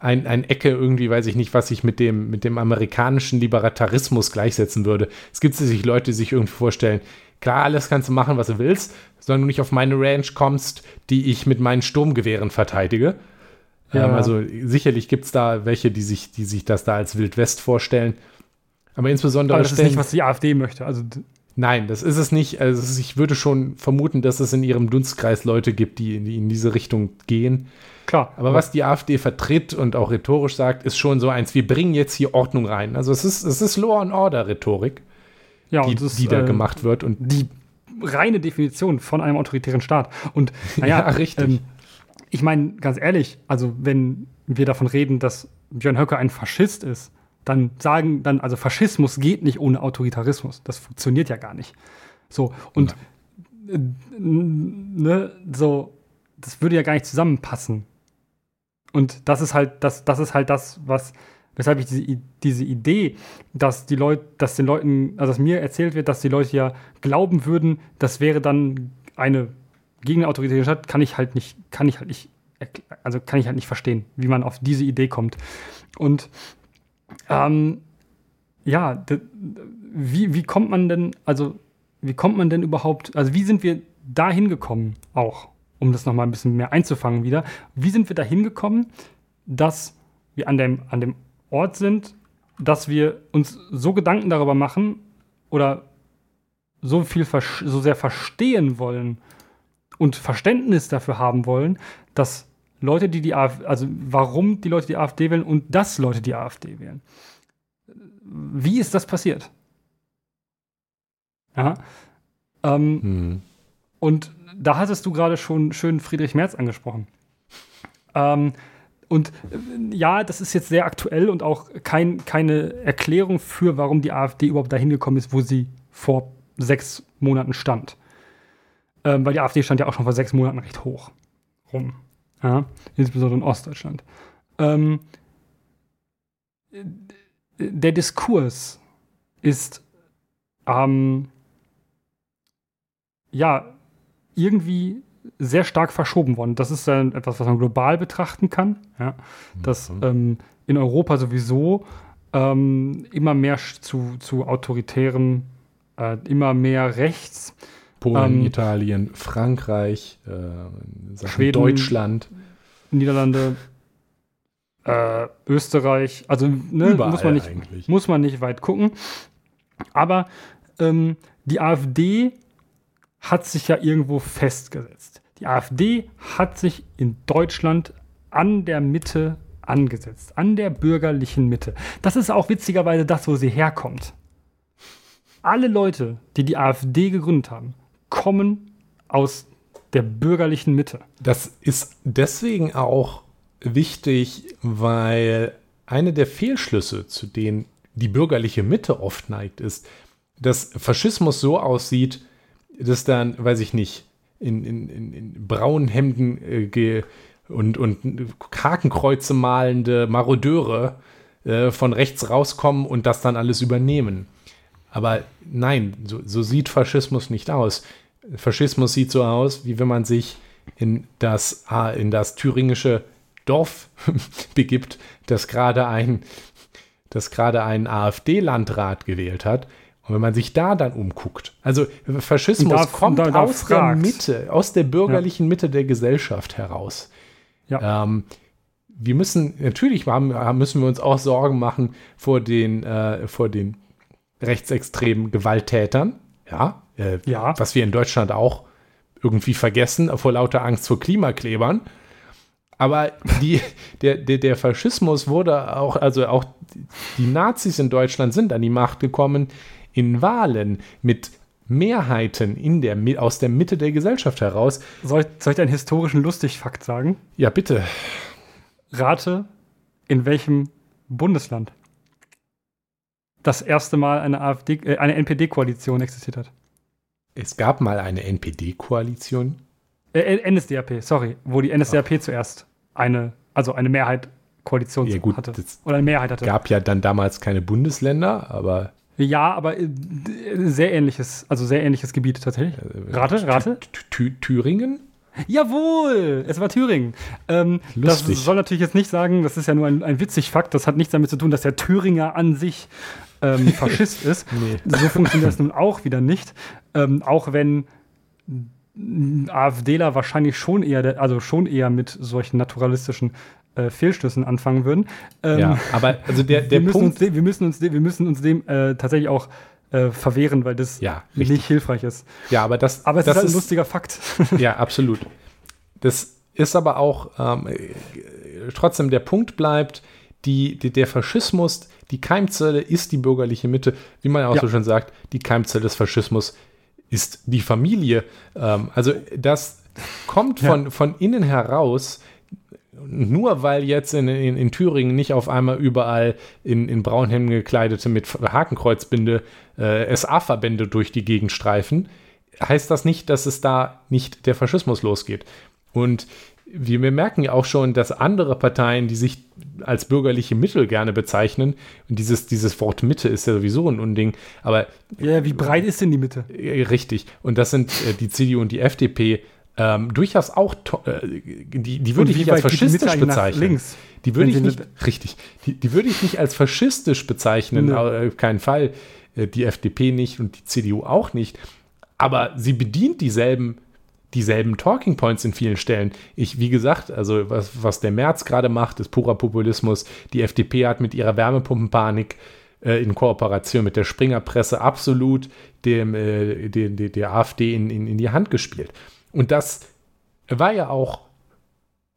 ein, ein Ecke irgendwie, weiß ich nicht, was sich mit dem, mit dem amerikanischen Libertarismus gleichsetzen würde. Es gibt sicherlich Leute, die sich irgendwie vorstellen, klar, alles kannst du machen, was du willst, solange du nicht auf meine Ranch kommst, die ich mit meinen Sturmgewehren verteidige. Ja. Ähm, also sicherlich gibt es da welche, die sich, die sich das da als Wild West vorstellen. Aber insbesondere aber das ist nicht, was die AfD möchte. Also nein, das ist es nicht. Also ich würde schon vermuten, dass es in ihrem Dunstkreis Leute gibt, die, die in diese Richtung gehen. klar. Aber was die AfD vertritt und auch rhetorisch sagt, ist schon so eins, wir bringen jetzt hier Ordnung rein. Also es ist, es ist Law and Order Rhetorik, ja, die, das die da äh, gemacht wird. Und Die reine Definition von einem autoritären Staat. Und naja, Ja, richtig. Ähm, ich meine, ganz ehrlich, also wenn wir davon reden, dass Björn Höcke ein Faschist ist, dann sagen dann, also Faschismus geht nicht ohne Autoritarismus. Das funktioniert ja gar nicht. So, und äh, n- ne, so, das würde ja gar nicht zusammenpassen. Und das ist halt, das, das ist halt das, was, weshalb ich diese, diese Idee, dass die Leute, dass den Leuten, also dass mir erzählt wird, dass die Leute ja glauben würden, das wäre dann eine gegen eine autoritäre Stadt, kann ich halt nicht, kann ich halt nicht, also kann ich halt nicht verstehen, wie man auf diese Idee kommt. Und ähm, ja, wie, wie kommt man denn, also wie kommt man denn überhaupt, also wie sind wir da hingekommen auch, um das nochmal ein bisschen mehr einzufangen wieder, wie sind wir da hingekommen, dass wir an dem, an dem Ort sind, dass wir uns so Gedanken darüber machen oder so viel so sehr verstehen wollen und Verständnis dafür haben wollen, dass Leute, die die AfD, also warum die Leute die AfD wählen und dass Leute die AfD wählen. Wie ist das passiert? Ja. Ähm, hm. Und da hattest du gerade schon schön Friedrich Merz angesprochen. Ähm, und äh, ja, das ist jetzt sehr aktuell und auch kein, keine Erklärung für, warum die AfD überhaupt dahin gekommen ist, wo sie vor sechs Monaten stand. Ähm, weil die AfD stand ja auch schon vor sechs Monaten recht hoch rum. Ja? Insbesondere in Ostdeutschland. Ähm, der Diskurs ist ähm, ja irgendwie sehr stark verschoben worden. Das ist dann etwas, was man global betrachten kann. Ja? Dass mhm. ähm, in Europa sowieso ähm, immer mehr zu, zu autoritären, äh, immer mehr rechts. Polen, ähm, Italien, Frankreich, äh, Schweden, Deutschland, Niederlande, äh, Österreich. Also ne, muss, man nicht, muss man nicht weit gucken. Aber ähm, die AfD hat sich ja irgendwo festgesetzt. Die AfD hat sich in Deutschland an der Mitte angesetzt, an der bürgerlichen Mitte. Das ist auch witzigerweise das, wo sie herkommt. Alle Leute, die die AfD gegründet haben, kommen aus der bürgerlichen Mitte. Das ist deswegen auch wichtig, weil eine der Fehlschlüsse, zu denen die bürgerliche Mitte oft neigt, ist, dass Faschismus so aussieht, dass dann, weiß ich nicht, in, in, in, in braunen Hemden äh, und, und Hakenkreuze malende Marodeure äh, von rechts rauskommen und das dann alles übernehmen. Aber nein, so, so sieht Faschismus nicht aus. Faschismus sieht so aus, wie wenn man sich in das, ah, in das thüringische Dorf begibt, das gerade ein, das gerade einen AfD-Landrat gewählt hat und wenn man sich da dann umguckt, also Faschismus da, kommt da, da aus fragt. der Mitte, aus der bürgerlichen ja. Mitte der Gesellschaft heraus. Ja. Ähm, wir müssen, natürlich haben, müssen wir uns auch Sorgen machen vor den, äh, vor den rechtsextremen Gewalttätern. Ja, äh, ja, was wir in Deutschland auch irgendwie vergessen, vor lauter Angst vor Klimaklebern. Aber die, der, der, der Faschismus wurde auch, also auch die Nazis in Deutschland sind an die Macht gekommen, in Wahlen mit Mehrheiten in der, aus der Mitte der Gesellschaft heraus. Soll, soll ich einen historischen Lustigfakt sagen? Ja, bitte. Rate, in welchem Bundesland das erste Mal eine AfD, äh, eine NPD-Koalition existiert hat. Es gab mal eine NPD-Koalition? Äh, NSDAP, sorry, wo die NSDAP Ach. zuerst eine, also eine Mehrheit Koalition ja, gut, hatte. Oder eine Mehrheit hatte. Es gab ja dann damals keine Bundesländer, aber ja, aber äh, sehr ähnliches, also sehr ähnliches Gebiet tatsächlich. Äh, rate, rate. Thüringen? Jawohl, es war Thüringen. Ähm, das soll natürlich jetzt nicht sagen, das ist ja nur ein, ein witzig Fakt, das hat nichts damit zu tun, dass der Thüringer an sich ähm, Faschist ist. Nee. So funktioniert das nun auch wieder nicht. Ähm, auch wenn AfDler wahrscheinlich schon eher, also schon eher mit solchen naturalistischen äh, Fehlschlüssen anfangen würden. Ähm, ja, aber also der, der wir Punkt. Dem, wir, müssen uns dem, wir müssen uns dem äh, tatsächlich auch äh, verwehren, weil das ja, nicht hilfreich ist. Ja, aber das, aber es das ist halt ein lustiger Fakt. Ja, absolut. Das ist aber auch ähm, trotzdem der Punkt bleibt, die, die, der Faschismus, die Keimzelle ist die bürgerliche Mitte, wie man auch ja. so schön sagt, die Keimzelle des Faschismus ist die Familie. Ähm, also das kommt von, ja. von innen heraus nur weil jetzt in, in, in, Thüringen nicht auf einmal überall in, in Braunhemden gekleidete mit Hakenkreuzbinde äh, SA-Verbände durch die Gegend streifen, heißt das nicht, dass es da nicht der Faschismus losgeht. Und wir, merken ja auch schon, dass andere Parteien, die sich als bürgerliche Mittel gerne bezeichnen, und dieses, dieses Wort Mitte ist ja sowieso ein Unding, aber. Ja, wie breit ist denn die Mitte? Äh, richtig. Und das sind äh, die CDU und die FDP ähm, durchaus auch, äh, die, die würde ich nicht als faschistisch die bezeichnen. Links, die würde ich nicht, richtig, die, die würde ich nicht als faschistisch bezeichnen, nee. auf keinen Fall. Äh, die FDP nicht und die CDU auch nicht. aber sie bedient dieselben, dieselben Talking Points in vielen Stellen. Ich, wie gesagt, also was, was der März gerade macht, ist purer Populismus. Die FDP hat mit ihrer Wärmepumpenpanik äh, in Kooperation mit der Springerpresse absolut dem, äh, dem, dem, der AfD in, in, in die Hand gespielt. Und das war ja auch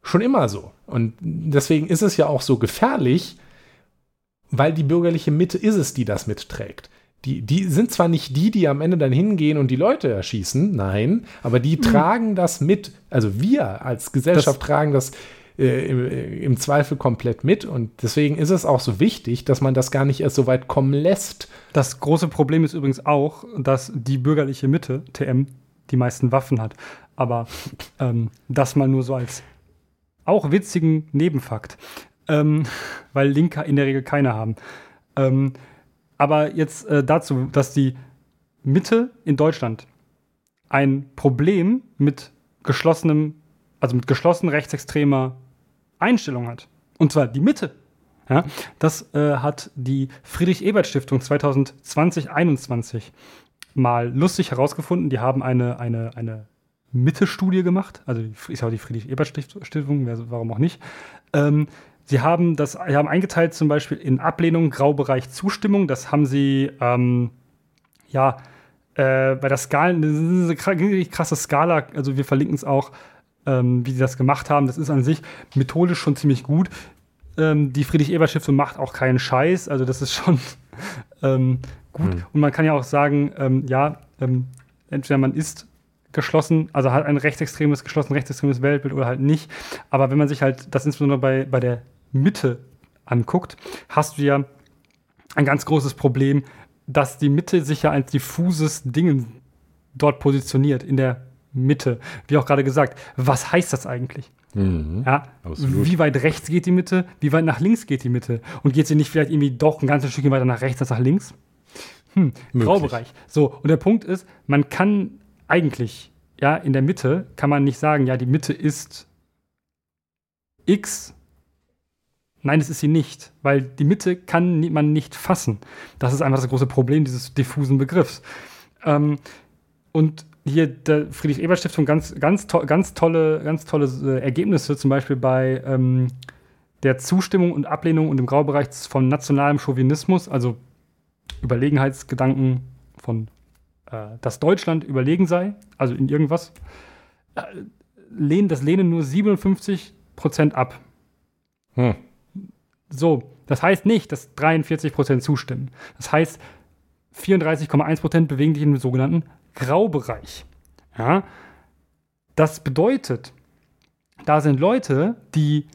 schon immer so. Und deswegen ist es ja auch so gefährlich, weil die bürgerliche Mitte ist es, die das mitträgt. Die, die sind zwar nicht die, die am Ende dann hingehen und die Leute erschießen, nein, aber die mhm. tragen das mit. Also wir als Gesellschaft das, tragen das äh, im, äh, im, Zweifel komplett mit. Und deswegen ist es auch so wichtig, dass man das gar nicht erst so weit kommen lässt. Das große Problem ist übrigens auch, dass die bürgerliche Mitte, TM, die meisten Waffen hat. Aber ähm, das mal nur so als auch witzigen Nebenfakt. Ähm, weil Linker in der Regel keine haben. Ähm, aber jetzt äh, dazu, dass die Mitte in Deutschland ein Problem mit geschlossenem, also mit geschlossen rechtsextremer Einstellung hat. Und zwar die Mitte. Ja, das äh, hat die Friedrich-Ebert-Stiftung 2020-21 mal lustig herausgefunden. Die haben eine, eine, eine Mitte-Studie gemacht. Also ist auch die Friedrich-Ebert-Stiftung, warum auch nicht. Ähm, Sie haben das, Sie haben eingeteilt zum Beispiel in Ablehnung, Graubereich, Zustimmung. Das haben Sie, ähm, ja, äh, bei der Skala, das ist eine krasse Skala. Also wir verlinken es auch, ähm, wie Sie das gemacht haben. Das ist an sich methodisch schon ziemlich gut. Ähm, die Friedrich-Ebert-Stiftung macht auch keinen Scheiß. Also das ist schon ähm, gut. Mhm. Und man kann ja auch sagen, ähm, ja, ähm, entweder man ist geschlossen, also hat ein rechtsextremes, geschlossen rechtsextremes Weltbild oder halt nicht. Aber wenn man sich halt das insbesondere bei, bei der Mitte anguckt, hast du ja ein ganz großes Problem, dass die Mitte sich ja als diffuses Ding dort positioniert, in der Mitte. Wie auch gerade gesagt, was heißt das eigentlich? Mhm, ja, wie weit rechts geht die Mitte? Wie weit nach links geht die Mitte? Und geht sie nicht vielleicht irgendwie doch ein ganzes Stückchen weiter nach rechts als nach links? Hm, Graubereich. So, und der Punkt ist, man kann eigentlich, ja, in der Mitte kann man nicht sagen, ja, die Mitte ist X Nein, das ist sie nicht, weil die Mitte kann man nicht fassen. Das ist einfach das große Problem dieses diffusen Begriffs. Ähm, und hier der Friedrich-Ebert-Stiftung ganz, ganz, to ganz tolle, ganz tolle äh, Ergebnisse, zum Beispiel bei ähm, der Zustimmung und Ablehnung und im Graubereich von nationalem Chauvinismus, also Überlegenheitsgedanken von, äh, dass Deutschland überlegen sei, also in irgendwas, äh, lehnen, das lehnen nur 57 Prozent ab. Hm. So, das heißt nicht, dass 43 Prozent zustimmen. Das heißt, 34,1 Prozent bewegen sich im sogenannten Graubereich. Ja? Das bedeutet, da sind Leute, die,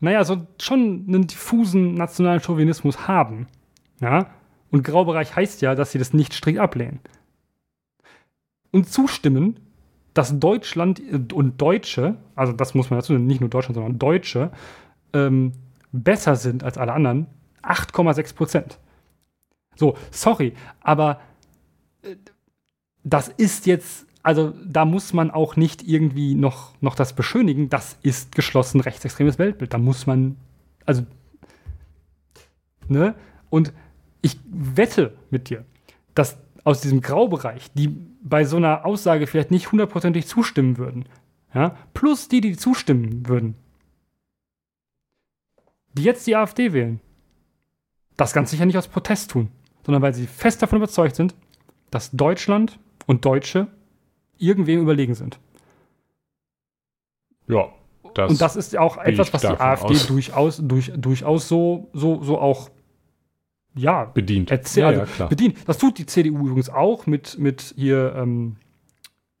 naja, so schon einen diffusen nationalen Chauvinismus haben. Ja? Und Graubereich heißt ja, dass sie das nicht strikt ablehnen. Und zustimmen, dass Deutschland und Deutsche, also das muss man dazu sagen, nicht nur Deutschland, sondern Deutsche, ähm, besser sind als alle anderen, 8,6 Prozent. So, sorry, aber äh, das ist jetzt, also da muss man auch nicht irgendwie noch, noch das beschönigen, das ist geschlossen rechtsextremes Weltbild. Da muss man, also, ne? Und ich wette mit dir, dass aus diesem Graubereich, die bei so einer Aussage vielleicht nicht hundertprozentig zustimmen würden, ja, plus die, die zustimmen würden, die jetzt die AfD wählen, das ganz sicher nicht aus Protest tun, sondern weil sie fest davon überzeugt sind, dass Deutschland und Deutsche irgendwem überlegen sind. Ja. Das und das ist auch etwas, was die AfD aus. durchaus, durch, durchaus so, so, so auch ja, bedient. Erzähl, ja, ja, bedient. Das tut die CDU übrigens auch mit, mit hier ähm,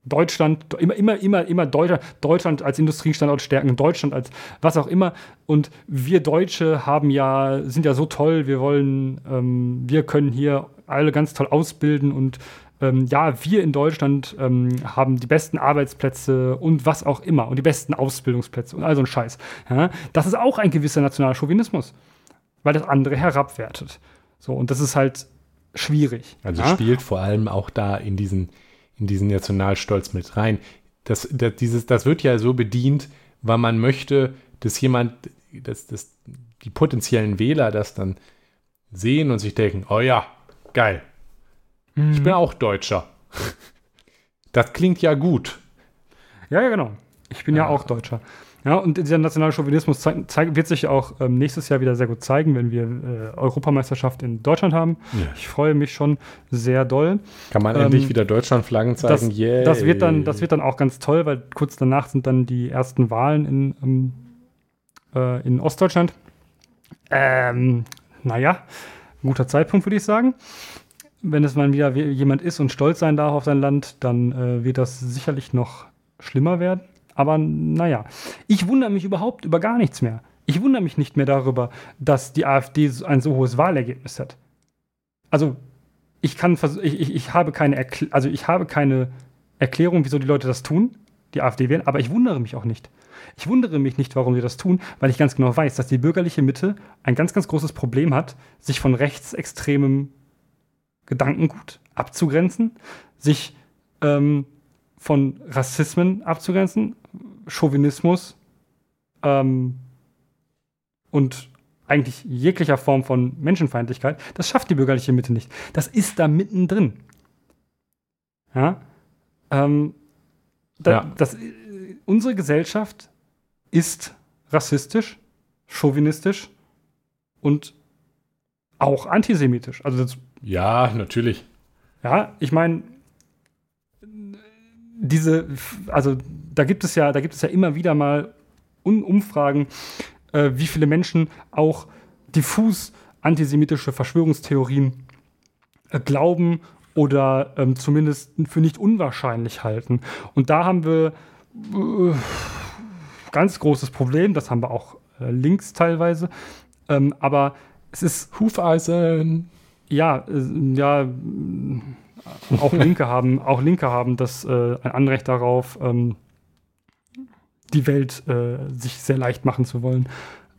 Deutschland, immer, immer, immer, immer Deutschland, Deutschland als Industriestandort stärken, Deutschland als was auch immer. Und wir Deutsche haben ja, sind ja so toll, wir wollen, ähm, wir können hier alle ganz toll ausbilden und ähm, ja, wir in Deutschland ähm, haben die besten Arbeitsplätze und was auch immer und die besten Ausbildungsplätze und all so ein Scheiß. Ja? Das ist auch ein gewisser nationaler Chauvinismus, weil das andere herabwertet. So, und das ist halt schwierig. Also ja? spielt vor allem auch da in diesen in diesen Nationalstolz mit rein. Das, das, dieses, das wird ja so bedient, weil man möchte, dass jemand, dass, dass die potenziellen Wähler das dann sehen und sich denken, oh ja, geil. Mhm. Ich bin auch Deutscher. Das klingt ja gut. Ja, ja, genau. Ich bin ja, ja auch Deutscher. Ja, und dieser nationale Chauvinismus zeig, zeig, wird sich auch ähm, nächstes Jahr wieder sehr gut zeigen, wenn wir äh, Europameisterschaft in Deutschland haben. Ja. Ich freue mich schon sehr doll. Kann man ähm, endlich wieder Deutschlandflaggen zeigen? Das, yeah. das, wird dann, das wird dann auch ganz toll, weil kurz danach sind dann die ersten Wahlen in, ähm, äh, in Ostdeutschland. Ähm, naja, guter Zeitpunkt, würde ich sagen. Wenn es mal wieder jemand ist und stolz sein darf auf sein Land, dann äh, wird das sicherlich noch schlimmer werden. Aber naja, ich wundere mich überhaupt über gar nichts mehr. Ich wundere mich nicht mehr darüber, dass die AfD ein so hohes Wahlergebnis hat. Also, ich kann ich, ich, ich habe keine Erkl also ich habe keine Erklärung, wieso die Leute das tun, die AfD wählen, aber ich wundere mich auch nicht. Ich wundere mich nicht, warum sie das tun, weil ich ganz genau weiß, dass die bürgerliche Mitte ein ganz, ganz großes Problem hat, sich von rechtsextremem Gedankengut abzugrenzen, sich ähm, von Rassismen abzugrenzen, Chauvinismus ähm, und eigentlich jeglicher Form von Menschenfeindlichkeit, das schafft die bürgerliche Mitte nicht. Das ist da mittendrin. Ja. Ähm, da, ja. Das, unsere Gesellschaft ist rassistisch, chauvinistisch und auch antisemitisch. Also das, ja, natürlich. Ja, ich meine, diese, also da gibt es ja, da gibt es ja immer wieder mal Umfragen, äh, wie viele Menschen auch diffus antisemitische Verschwörungstheorien äh, glauben oder ähm, zumindest für nicht unwahrscheinlich halten. Und da haben wir äh, ganz großes Problem, das haben wir auch äh, links teilweise, ähm, aber es ist Hufeisen. Ja, äh, ja auch Linke haben, auch Linke haben das äh, ein Anrecht darauf, ähm, die Welt äh, sich sehr leicht machen zu wollen.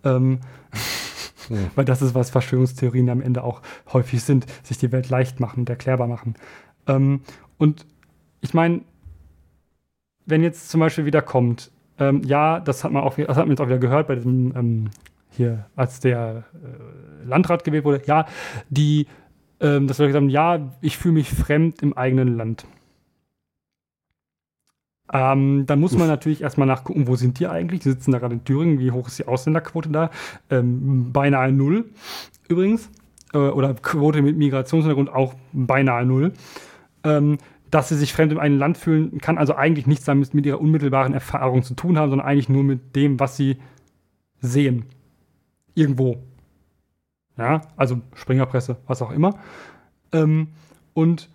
Ähm, ja. Weil das ist, was Verschwörungstheorien am Ende auch häufig sind, sich die Welt leicht machen und erklärbar machen. Ähm, und ich meine, wenn jetzt zum Beispiel wieder kommt, ähm, ja, das hat man auch, das hat man jetzt auch wieder gehört bei diesem ähm, hier, als der äh, Landrat gewählt wurde, ja, die ähm, dass wir gesagt haben, ja, ich fühle mich fremd im eigenen Land. Ähm, dann muss man natürlich erstmal nachgucken, wo sind die eigentlich? Die sitzen da gerade in Thüringen. Wie hoch ist die Ausländerquote da? Ähm, beinahe null übrigens. Äh, oder Quote mit Migrationshintergrund auch beinahe null. Ähm, dass sie sich fremd im eigenen Land fühlen, kann also eigentlich nichts damit mit ihrer unmittelbaren Erfahrung zu tun haben, sondern eigentlich nur mit dem, was sie sehen. Irgendwo. Ja, also Springerpresse, was auch immer. Ähm, und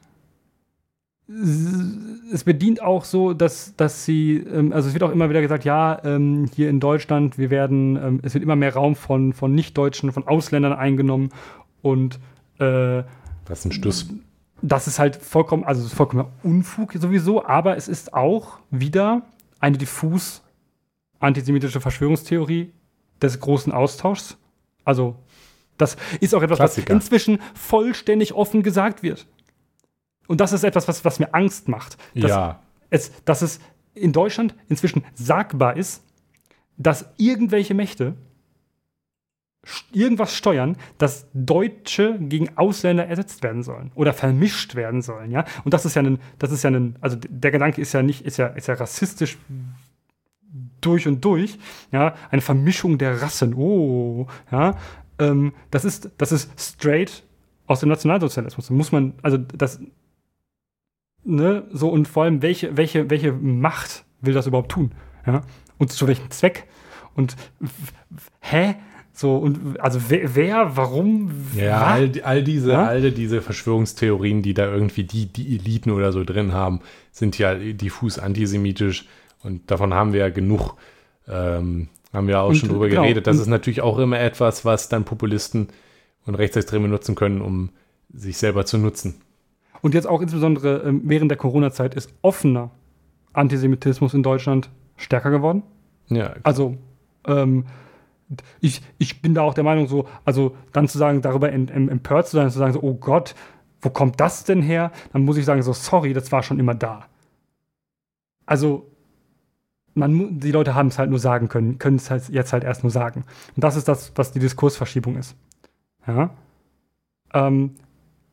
es bedient auch so, dass, dass sie, ähm, also es wird auch immer wieder gesagt, ja, ähm, hier in Deutschland, wir werden, ähm, es wird immer mehr Raum von, von Nicht-Deutschen, von Ausländern eingenommen und äh, das ist ein Stuss. Das ist halt vollkommen, also vollkommen Unfug sowieso, aber es ist auch wieder eine diffus antisemitische Verschwörungstheorie des großen Austauschs. Also das ist auch etwas, Klassiker. was inzwischen vollständig offen gesagt wird. Und das ist etwas, was, was mir Angst macht. Dass ja. Es, dass es in Deutschland inzwischen sagbar ist, dass irgendwelche Mächte irgendwas steuern, dass Deutsche gegen Ausländer ersetzt werden sollen oder vermischt werden sollen, ja. Und das ist ja ein, das ist ja ein, also der Gedanke ist ja nicht, ist ja, ist ja rassistisch durch und durch, ja, eine Vermischung der Rassen, oh, ja, ähm, das, ist, das ist straight aus dem Nationalsozialismus. Muss man, also das, ne, so und vor allem, welche, welche, welche Macht will das überhaupt tun? Ja? Und zu welchem Zweck? Und hä? So, und also wer, wer warum? Ja, all, all, diese, ja? all diese Verschwörungstheorien, die da irgendwie die, die Eliten oder so drin haben, sind ja diffus antisemitisch und davon haben wir ja genug. Ähm, haben wir auch und, schon drüber genau, geredet. Das ist natürlich auch immer etwas, was dann Populisten und Rechtsextreme nutzen können, um sich selber zu nutzen. Und jetzt auch insbesondere ähm, während der Corona-Zeit ist offener Antisemitismus in Deutschland stärker geworden. Ja. Klar. Also, ähm, ich, ich bin da auch der Meinung, so, also dann zu sagen, darüber empört zu sein, zu sagen, so, oh Gott, wo kommt das denn her? Dann muss ich sagen, so, sorry, das war schon immer da. Also, man, die Leute haben es halt nur sagen können, können es halt jetzt halt erst nur sagen. Und das ist das, was die Diskursverschiebung ist. Ja? Ähm,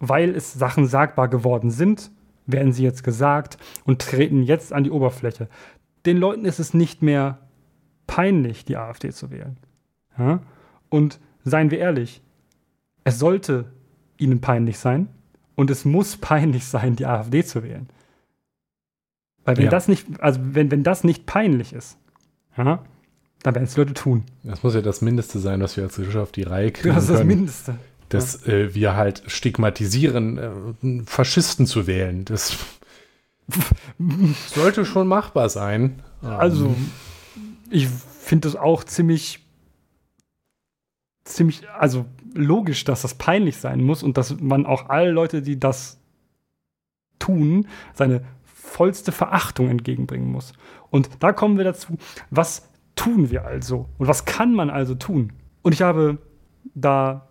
weil es Sachen sagbar geworden sind, werden sie jetzt gesagt und treten jetzt an die Oberfläche. Den Leuten ist es nicht mehr peinlich, die AfD zu wählen. Ja? Und seien wir ehrlich, es sollte ihnen peinlich sein und es muss peinlich sein, die AfD zu wählen. Weil wenn Ja. das nicht, also wenn, wenn das nicht peinlich ist, ja, dann werden es die Leute tun. Das muss ja das Mindeste sein, was wir als Gesellschaft auf die Reihe kriegen Das ist das können. Mindeste. Dass äh, wir halt stigmatisieren, äh, Faschisten zu wählen. Das sollte schon machbar sein. Also, ich finde das auch ziemlich, ziemlich, also logisch, dass das peinlich sein muss und dass man auch alle Leute, die das tun, seine vollste Verachtung entgegenbringen muss. Und da kommen wir dazu, was tun wir also? Und was kann man also tun? Und ich habe da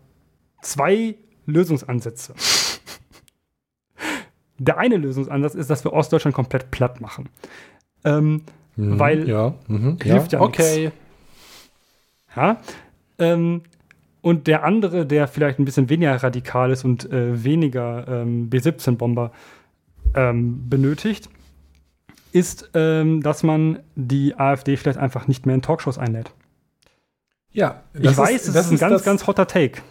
zwei Lösungsansätze. Der eine Lösungsansatz ist, dass wir Ostdeutschland komplett platt machen. Ähm, Mhm, weil- ja, mhm, hilft ja okay. Ja. Ähm, und der andere, der vielleicht ein bisschen weniger radikal ist und äh, weniger ähm, B-17-Bomber ähm, benötigt, ist, ähm, dass man die AfD vielleicht einfach nicht mehr in Talkshows einlädt. Ja, ich weiß, es ist ein ganz, das, ganz hotter Take.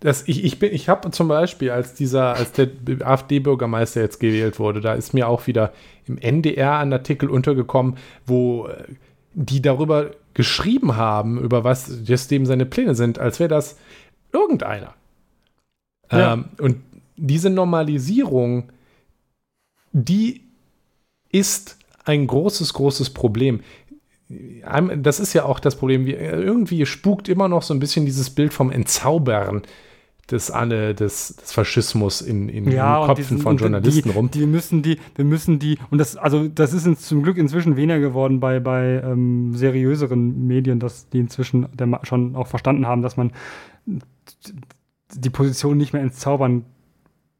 Das, ich, ich, bin- ich habe zum Beispiel, als dieser, als der AfD-Bürgermeister jetzt gewählt wurde, da ist mir auch wieder im NDR ein Artikel untergekommen, wo äh, die darüber geschrieben haben, über was jetzt dem seine Pläne sind, als wäre das irgendeiner. Ja. Ähm, und diese Normalisierung, die ist ein großes, großes Problem. Das ist ja auch das Problem. Irgendwie spukt immer noch so ein bisschen dieses Bild vom Entzaubern des, Anne, des, des Faschismus in, in Ja, den Köpfen diesen- von Journalisten die, rum. Die müssen die, wir müssen die, und das, also das ist ins, zum Glück inzwischen weniger geworden bei, bei ähm, seriöseren Medien, dass die inzwischen der, schon auch verstanden haben, dass man die Position nicht mehr entzaubern,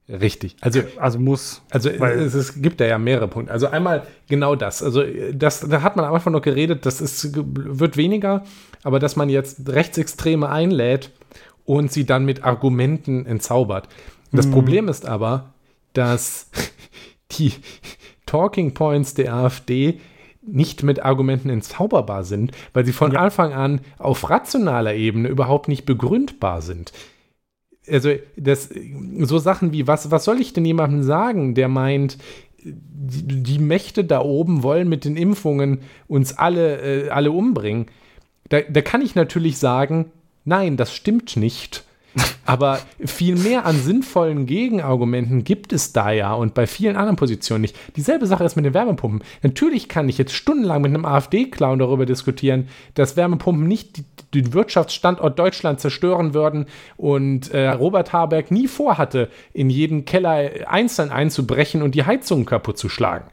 Richtig. Also also muss. Also es, es gibt da ja mehrere Punkte. Also einmal genau das. Also das, da hat man am Anfang noch geredet, das ist, wird weniger, aber dass man jetzt Rechtsextreme einlädt und sie dann mit Argumenten entzaubert. Das Mhm. Problem ist aber, dass die Talking Points der AfD nicht mit Argumenten entzauberbar sind, weil sie von Ja. Anfang an auf rationaler Ebene überhaupt nicht begründbar sind also das, so Sachen wie, was, was soll ich denn jemandem sagen, der meint, die, die Mächte da oben wollen mit den Impfungen uns alle, äh, alle umbringen. Da, da kann ich natürlich sagen, nein, das stimmt nicht. Aber viel mehr an sinnvollen Gegenargumenten gibt es da ja und bei vielen anderen Positionen nicht. Dieselbe Sache ist mit den Wärmepumpen. Natürlich kann ich jetzt stundenlang mit einem AfD-Clown darüber diskutieren, dass Wärmepumpen nicht den Wirtschaftsstandort Deutschland zerstören würden und äh, Robert Habeck nie vorhatte, in jeden Keller einzeln einzubrechen und die Heizungen kaputt zu schlagen.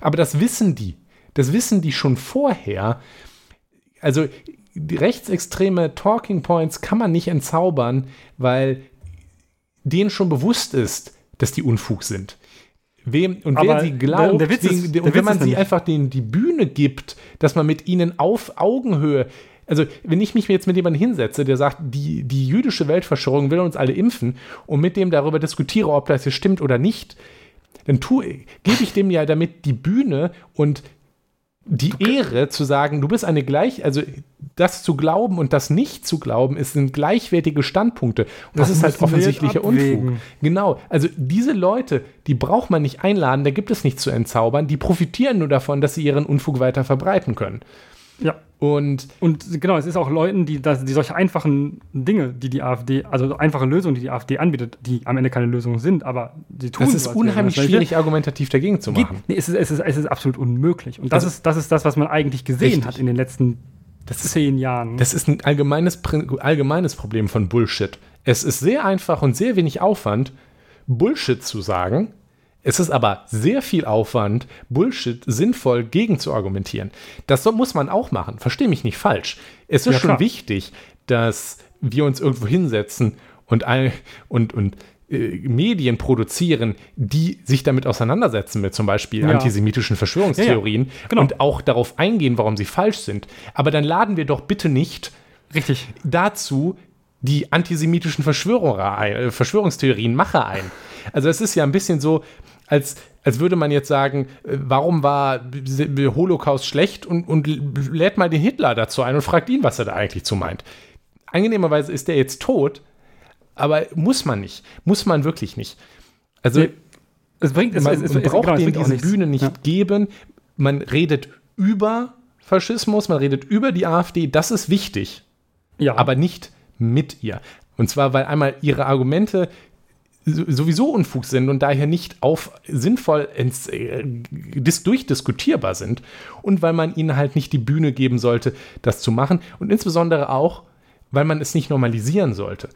Aber das wissen die. Das wissen die schon vorher. Also rechtsextreme Talking Points kann man nicht entzaubern, weil denen schon bewusst ist, dass die Unfug sind. Wem, und Aber wer sie glaubt, der- der Witz den, ist- und wenn man sie einfach denen die Bühne gibt, dass man mit ihnen auf Augenhöhe, also wenn ich mich jetzt mit jemandem hinsetze, der sagt, die, die jüdische Weltverschwörung will uns alle impfen und mit dem darüber diskutiere, ob das jetzt stimmt oder nicht, dann tue, gebe ich dem ja damit die Bühne und die Ehre zu sagen, du bist eine gleich, also das zu glauben und das nicht zu glauben, ist, sind gleichwertige Standpunkte. Und das, Das ist halt offensichtlicher Unfug. Genau. Also diese Leute, die braucht man nicht einladen, da gibt es nichts zu entzaubern. Die profitieren nur davon, dass sie ihren Unfug weiter verbreiten können. Ja. Und Und genau, es ist auch Leuten, die, das- die solche einfachen Dinge, die die AfD, also einfache Lösungen, die die AfD anbietet, die am Ende keine Lösungen sind, aber die tun das ist so, unheimlich das schwierig, argumentativ dagegen zu Geht, machen. nee, es, ist, es, ist, es ist absolut unmöglich. Und das, Also- ist, das ist das, was man eigentlich gesehen Richtig. hat in den letzten zehn Jahren. Das ist ein allgemeines, allgemeines Problem von Bullshit. Es ist sehr einfach und sehr wenig Aufwand, Bullshit zu sagen. Es ist aber sehr viel Aufwand, Bullshit sinnvoll gegen zu argumentieren. Das muss man auch machen. Verstehe mich nicht falsch. Es ist Ja, schon klar. wichtig, dass wir uns irgendwo hinsetzen und, all, und, und äh, Medien produzieren, die sich damit auseinandersetzen, mit zum Beispiel Ja. antisemitischen Verschwörungstheorien genau. und auch darauf eingehen, warum sie falsch sind. Aber dann laden wir doch bitte nicht Richtig. dazu die antisemitischen Verschwörer ein, äh, Verschwörungstheorien Macher ein. Also es ist ja ein bisschen so, als, als würde man jetzt sagen, äh, warum war Holocaust schlecht und, und lädt mal den Hitler dazu ein und fragt ihn, was er da eigentlich zu meint. Angenehmerweise ist der jetzt tot, aber muss man nicht. Muss man wirklich nicht. Also, es bringt, es, man, es, es, braucht genau, denen diese Bühne nicht ja. geben. Man redet über Faschismus, man redet über die AfD, das ist wichtig. Ja. Aber nicht mit ihr. Und zwar, weil einmal ihre Argumente sowieso Unfug sind und daher nicht auf sinnvoll ins, äh, dis, durchdiskutierbar sind und weil man ihnen halt nicht die Bühne geben sollte, das zu machen und insbesondere auch, weil man es nicht normalisieren sollte.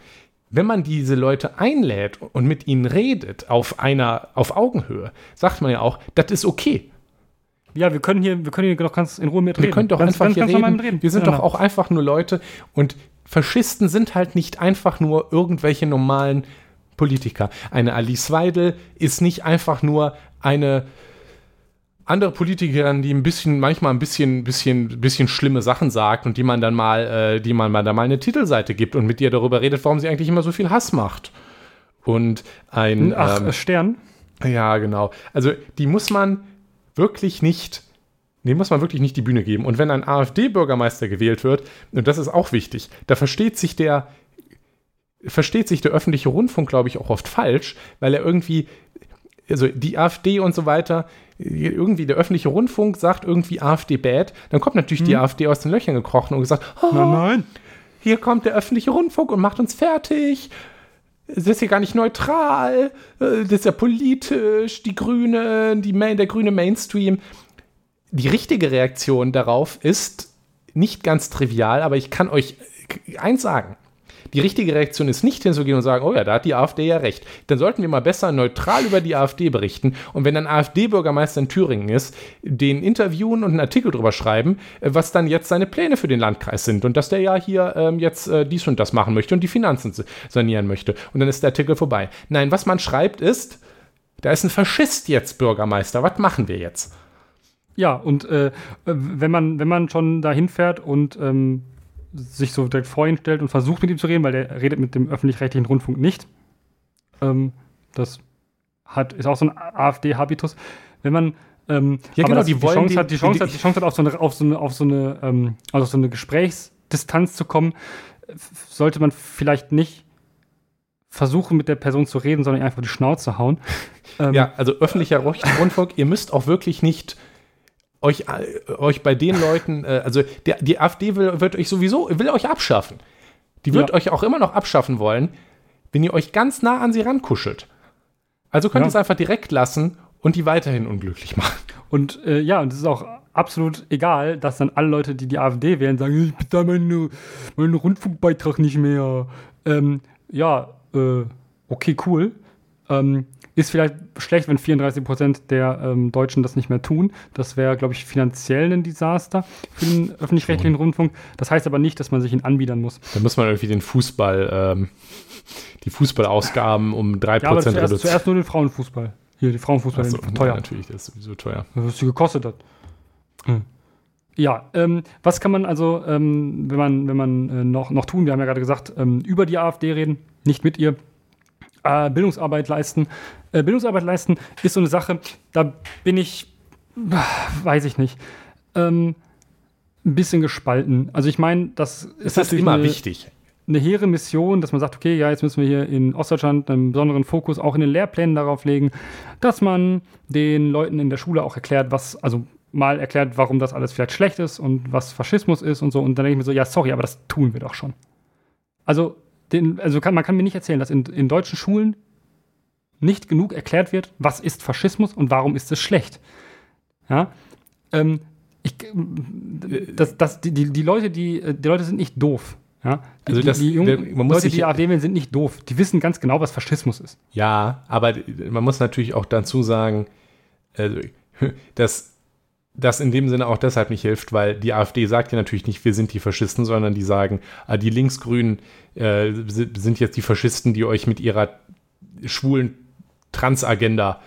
Wenn man diese Leute einlädt und mit ihnen redet auf einer auf Augenhöhe, sagt man ja auch, das ist okay. Ja, wir können hier, wir können hier doch ganz in Ruhe mit reden. Wir können doch ganz, einfach ganz, hier ganz reden. reden. Wir sind ja. doch auch einfach nur Leute und Faschisten sind halt nicht einfach nur irgendwelche normalen Politiker. Eine Alice Weidel ist nicht einfach nur eine andere Politikerin, die ein bisschen, manchmal ein bisschen, bisschen, bisschen schlimme Sachen sagt und die man dann mal, äh, die man mal da mal eine Titelseite gibt und mit ihr darüber redet, warum sie eigentlich immer so viel Hass macht. Und ein Ach, ähm, Stern. Ja, genau. Also die muss man wirklich nicht, dem muss man wirklich nicht die Bühne geben. Und wenn ein AfD-Bürgermeister gewählt wird, und das ist auch wichtig, da versteht sich der versteht sich der öffentliche Rundfunk, glaube ich, auch oft falsch, weil er irgendwie, also die AfD und so weiter, irgendwie der öffentliche Rundfunk sagt irgendwie AfD bad, dann kommt natürlich hm. die AfD aus den Löchern gekrochen und gesagt, oh, nein, nein. hier kommt der öffentliche Rundfunk und macht uns fertig. Es ist hier gar nicht neutral, äh, das ist ja politisch, die Grüne, die Main, der grüne Mainstream. Die richtige Reaktion darauf ist nicht ganz trivial, aber ich kann euch eins sagen. Die richtige Reaktion ist nicht hinzugehen und sagen, oh ja, da hat die AfD ja recht. Dann sollten wir mal besser neutral über die AfD berichten. Und wenn ein AfD-Bürgermeister in Thüringen ist, den interviewen und einen Artikel drüber schreiben, äh, was dann jetzt seine Pläne für den Landkreis sind und dass der ja hier ähm, jetzt äh, dies und das machen möchte und die Finanzen sanieren möchte. Und dann ist der Artikel vorbei. Nein, was man schreibt ist, da ist ein Faschist jetzt Bürgermeister. Was machen wir jetzt? Ja, und äh, wenn, man, wenn man schon dahin fährt und ähm, sich so direkt vor ihn stellt und versucht mit ihm zu reden, weil der redet mit dem öffentlich-rechtlichen Rundfunk nicht. Ähm, das hat, ist auch so ein AfD-Habitus. Wenn man ähm, ja, genau, die, die, Chance die, hat, die Chance hat, die Chance hat, auf so eine, auf so eine, auf so eine, ähm, also auf so eine Gesprächsdistanz zu kommen, sollte man vielleicht nicht versuchen, mit der Person zu reden, sondern einfach die Schnauze hauen. ja, also öffentlicher Rundfunk, ihr müsst auch wirklich nicht euch, äh, euch bei den Leuten, äh, also der, die AfD will, wird euch sowieso, will euch abschaffen. Die wird ja. euch auch immer noch abschaffen wollen, wenn ihr euch ganz nah an sie rankuschelt. Also könnt ihr es einfach direkt lassen und die weiterhin unglücklich machen. Und äh, ja, und es ist auch absolut egal, dass dann alle Leute, die die AfD wählen, sagen, ich bezahle meinen meine Rundfunkbeitrag nicht mehr. Ähm, ja, äh, okay, cool. Ähm, ist vielleicht schlecht, wenn 34 Prozent der ähm, Deutschen das nicht mehr tun. Das wäre, glaube ich, finanziell ein Desaster für den öffentlich-rechtlichen Rundfunk. Das heißt aber nicht, dass man sich ihn anbiedern muss. Da muss man irgendwie den Fußball, ähm, die Fußballausgaben um 3% ja, reduzieren. Zuerst, nur den Frauenfußball. Hier, die Frauenfußball so, teuer. Ja, natürlich, das ist sowieso teuer. Was sie gekostet hat. Hm. Ja, ähm, was kann man also, ähm, wenn man, wenn man äh, noch, noch tun? Wir haben ja gerade gesagt, ähm, über die AfD reden, nicht mit ihr äh, Bildungsarbeit leisten. Äh, Bildungsarbeit leisten ist so eine Sache, da bin ich, weiß ich nicht, ähm, ein bisschen gespalten. Also ich meine, das ist, das ist immer eine, wichtig. Eine hehre Mission, dass man sagt, okay, ja, jetzt müssen wir hier in Ostdeutschland einen besonderen Fokus auch in den Lehrplänen darauf legen, dass man den Leuten in der Schule auch erklärt, was, also mal erklärt, warum das alles vielleicht schlecht ist und was Faschismus ist und so. Und dann denke ich mir so, ja, sorry, aber das tun wir doch schon. Also den, also kann, man kann mir nicht erzählen, dass in, in deutschen Schulen nicht genug erklärt wird, was ist Faschismus und warum ist es schlecht. Ja, ähm, ich, das, das, die, die, Leute, die, die Leute sind nicht doof. Ja? Die, also das, die, jungen man muss Leute, die AfD wählen, sind nicht doof. Die wissen ganz genau, was Faschismus ist. Ja, aber man muss natürlich auch dazu sagen, also, dass das in dem Sinne auch deshalb nicht hilft, weil die AfD sagt ja natürlich nicht, wir sind die Faschisten, sondern die sagen, ah, die Linksgrünen äh, sind jetzt die Faschisten, die euch mit ihrer schwulen Transagenda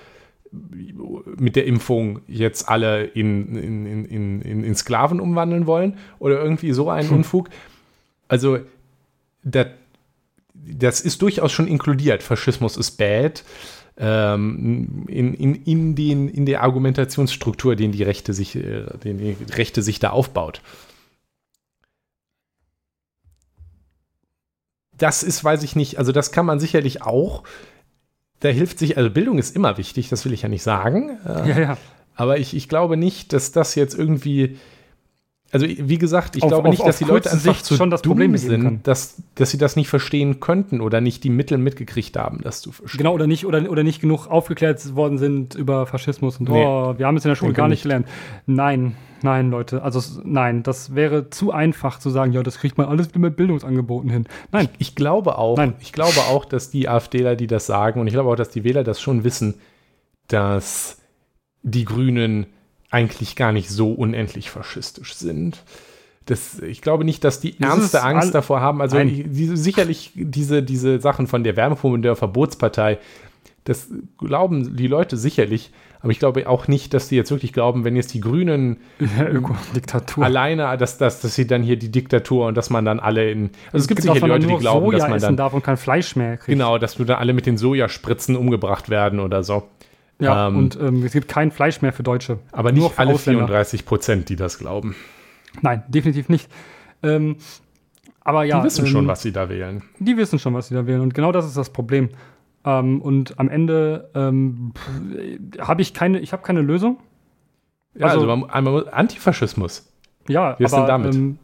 mit der Impfung jetzt alle in, in, in, in, in Sklaven umwandeln wollen oder irgendwie so einen. Unfug. Also, das, das ist durchaus schon inkludiert. Faschismus ist bad. ähm, in, in, in, den, in der Argumentationsstruktur, den die Rechte sich, äh, den die Rechte sich da aufbaut. Das ist, weiß ich nicht, also das kann man sicherlich auch. Da hilft sich, also Bildung ist immer wichtig, das will ich ja nicht sagen. Äh, ja, ja. Aber ich, ich glaube nicht, dass das jetzt irgendwie also wie gesagt, ich auf, glaube nicht, auf, dass die Leute einfach Sicht zu schon das Problem sind, dass, dass sie das nicht verstehen könnten oder nicht die Mittel mitgekriegt haben, das zu verstehen. Genau, oder nicht, oder, oder nicht genug aufgeklärt worden sind über Faschismus und nee, oh, wir haben es in der Schule gar nicht, nicht gelernt. Nein, nein, Leute, also nein, das wäre zu einfach zu sagen, ja, das kriegt man alles mit Bildungsangeboten hin. Nein. Ich, ich glaube auch, nein. ich glaube auch, dass die AfDler, die das sagen, und ich glaube auch, dass die Wähler das schon wissen, dass die Grünen eigentlich gar nicht so unendlich faschistisch sind. Das, ich glaube nicht, dass die das ernste Angst davor haben. Also die, sicherlich diese, diese Sachen von der Wärmepumpe und der Verbotspartei, das glauben die Leute sicherlich. Aber ich glaube auch nicht, dass die jetzt wirklich glauben, wenn jetzt die Grünen ja, alleine, dass, dass, dass sie dann hier die Diktatur und dass man dann alle in. Also es, es gibt, gibt sicher Leute, die glauben, Soja dass man dann. darf und kein Fleisch mehr kriegt. Genau, dass du dann alle mit den Sojaspritzen umgebracht werden oder so. Ja, ähm, und ähm, es gibt kein Fleisch mehr für Deutsche. Aber nicht alle Ausländer. 34 Prozent, die das glauben. Nein, definitiv nicht. Ähm, aber ja. Die wissen schon, ähm, was sie da wählen. Die wissen schon, was sie da wählen. Und genau das ist das Problem. Ähm, und am Ende ähm, habe ich keine, ich habe keine Lösung. Ja, also, also einmal Antifaschismus. Ja, Wie ist aber, denn damit?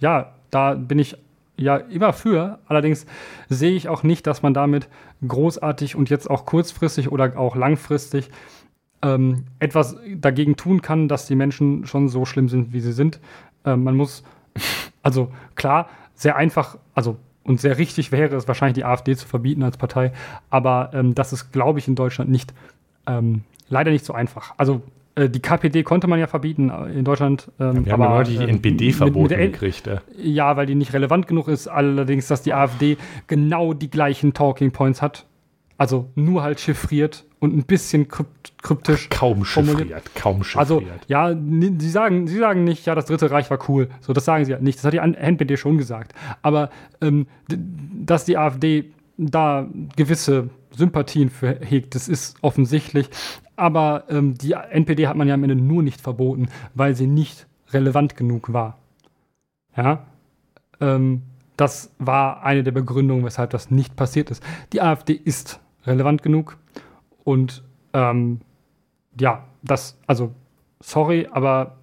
ja, da bin ich ja immer für. Allerdings sehe ich auch nicht, dass man damit großartig und jetzt auch kurzfristig oder auch langfristig ähm, etwas dagegen tun kann, dass die Menschen schon so schlimm sind, wie sie sind. Ähm, man muss, also klar, sehr einfach, also und sehr richtig wäre es wahrscheinlich, die AfD zu verbieten als Partei, aber ähm, das ist, glaube ich, in Deutschland nicht, ähm, leider nicht so einfach. Also die KPD konnte man ja verbieten äh, in Deutschland. Ähm, Wir aber, haben ja die NPD verboten mit, mit gekriegt. Ja. ja, weil die nicht relevant genug ist. Allerdings, dass die AfD genau die gleichen Talking Points hat. Also nur halt chiffriert und ein bisschen kryptisch. Kaum chiffriert, kaum chiffriert. Also, ja, sie sagen, sie sagen nicht, ja, das Dritte Reich war cool. So, das sagen sie ja nicht. Das hat die NPD schon gesagt. Aber ähm, dass die AfD da gewisse Sympathien für hegt, das ist offensichtlich. Aber ähm, die NPD hat man ja am Ende nur nicht verboten, weil sie nicht relevant genug war. Ja, ähm, das war eine der Begründungen, weshalb das nicht passiert ist. Die AfD ist relevant genug und ähm, ja, das, also, sorry, aber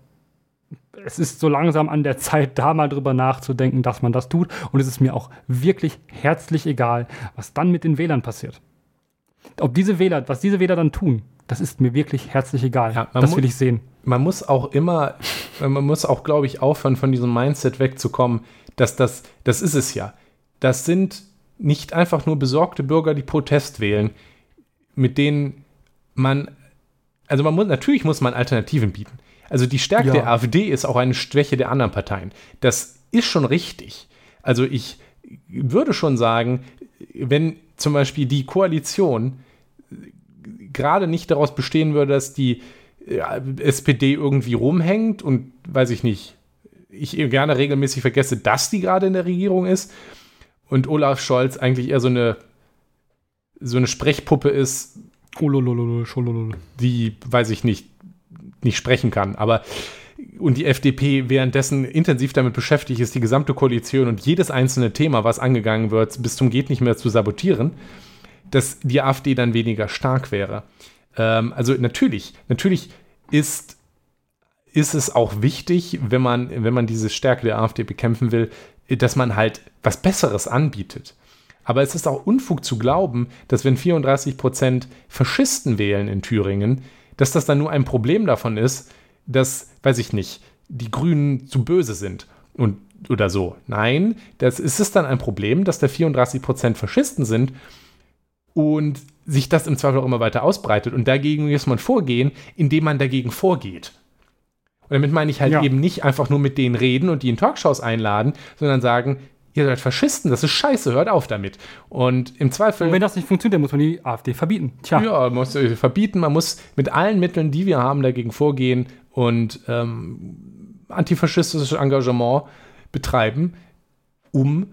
es ist so langsam an der Zeit, da mal drüber nachzudenken, dass man das tut. Und es ist mir auch wirklich herzlich egal, was dann mit den Wählern passiert. Ob diese Wähler, was diese Wähler dann tun, das ist mir wirklich herzlich egal. Ja, das will ich sehen. Man muss auch immer, man muss auch, glaube ich, aufhören, von diesem Mindset wegzukommen, dass das, das ist es ja. Das sind nicht einfach nur besorgte Bürger, die Protest wählen, mit denen man, also man muss, natürlich muss man Alternativen bieten. Also die Stärke ja. der AfD ist auch eine Schwäche der anderen Parteien. Das ist schon richtig. Also ich würde schon sagen, wenn zum Beispiel die Koalition gerade nicht daraus bestehen würde, dass die SPD irgendwie rumhängt und weiß ich nicht, ich gerne regelmäßig vergesse, dass die gerade in der Regierung ist und Olaf Scholz eigentlich eher so eine so eine Sprechpuppe ist, die, weiß ich nicht, nicht sprechen kann. Aber und die FDP währenddessen intensiv damit beschäftigt ist, die gesamte Koalition und jedes einzelne Thema, was angegangen wird, bis zum geht nicht mehr zu sabotieren dass die AfD dann weniger stark wäre. Ähm, also natürlich, natürlich ist, ist es auch wichtig, wenn man, wenn man diese Stärke der AfD bekämpfen will, dass man halt was Besseres anbietet. Aber es ist auch Unfug zu glauben, dass wenn 34 Prozent Faschisten wählen in Thüringen, dass das dann nur ein Problem davon ist, dass, weiß ich nicht, die Grünen zu böse sind und oder so. Nein, das ist es dann ein Problem, dass da 34 Prozent Faschisten sind und sich das im Zweifel auch immer weiter ausbreitet. Und dagegen muss man vorgehen, indem man dagegen vorgeht. Und damit meine ich halt ja. eben nicht einfach nur mit denen reden und die in Talkshows einladen, sondern sagen, ihr seid Faschisten, das ist scheiße, hört auf damit. Und im Zweifel. Und wenn das nicht funktioniert, dann muss man die AfD verbieten. Tja. Ja, man muss sie verbieten, man muss mit allen Mitteln, die wir haben, dagegen vorgehen und ähm, antifaschistisches Engagement betreiben, um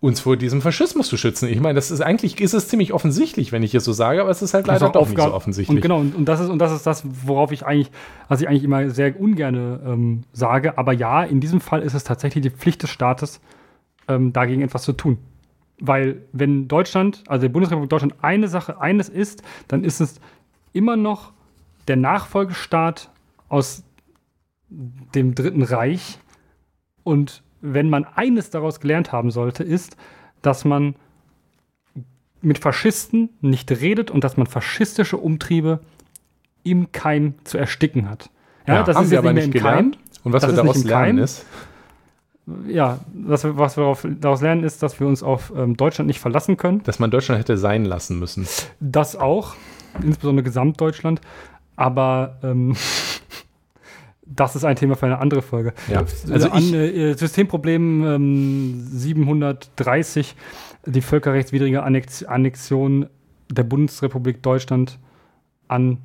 uns vor diesem Faschismus zu schützen. Ich meine, das ist eigentlich ist es ziemlich offensichtlich, wenn ich es so sage, aber es ist halt leider Also doch nicht so offensichtlich. Und genau, und, und, das ist, und das ist das, worauf ich eigentlich, was ich eigentlich immer sehr ungerne ähm, sage. Aber ja, in diesem Fall ist es tatsächlich die Pflicht des Staates, ähm, dagegen etwas zu tun. Weil wenn Deutschland, also die Bundesrepublik Deutschland eine Sache, eines ist, dann ist es immer noch der Nachfolgestaat aus dem Dritten Reich. Und wenn man eines daraus gelernt haben sollte, ist, dass man mit Faschisten nicht redet und dass man faschistische Umtriebe im Keim zu ersticken hat. ja, das haben ist wir aber nicht im Keim. gelernt. Und was Das wir daraus lernen Keim. ist, Ja, was wir, was wir darauf, daraus lernen, ist, dass wir uns auf ähm, Deutschland nicht verlassen können. dass man Deutschland hätte sein lassen müssen. Das auch, insbesondere Gesamtdeutschland. Aber ähm, das ist ein Thema für eine andere Folge. Ja, Also also an, äh, Systemproblem ähm, 730, die völkerrechtswidrige Annex Annexion der Bundesrepublik Deutschland an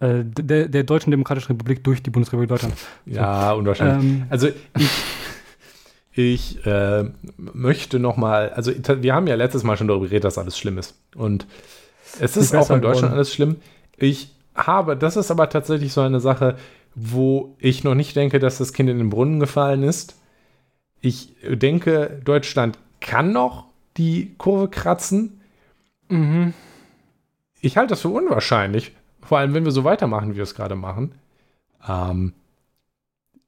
äh, der, der Deutschen Demokratischen Republik durch die Bundesrepublik Deutschland. ja, unwahrscheinlich. Ähm, Also ich, ich äh, möchte noch mal, also wir haben ja letztes Mal schon darüber geredet, dass alles schlimm ist. Und es ist auch in Deutschland geworden. alles schlimm. Ich habe, das ist aber tatsächlich so eine Sache, wo ich noch nicht denke, dass das Kind in den Brunnen gefallen ist. Ich denke, Deutschland kann noch die Kurve kratzen. mhm. Ich halte das für unwahrscheinlich, vor allem wenn wir so weitermachen, wie wir es gerade machen. Ähm,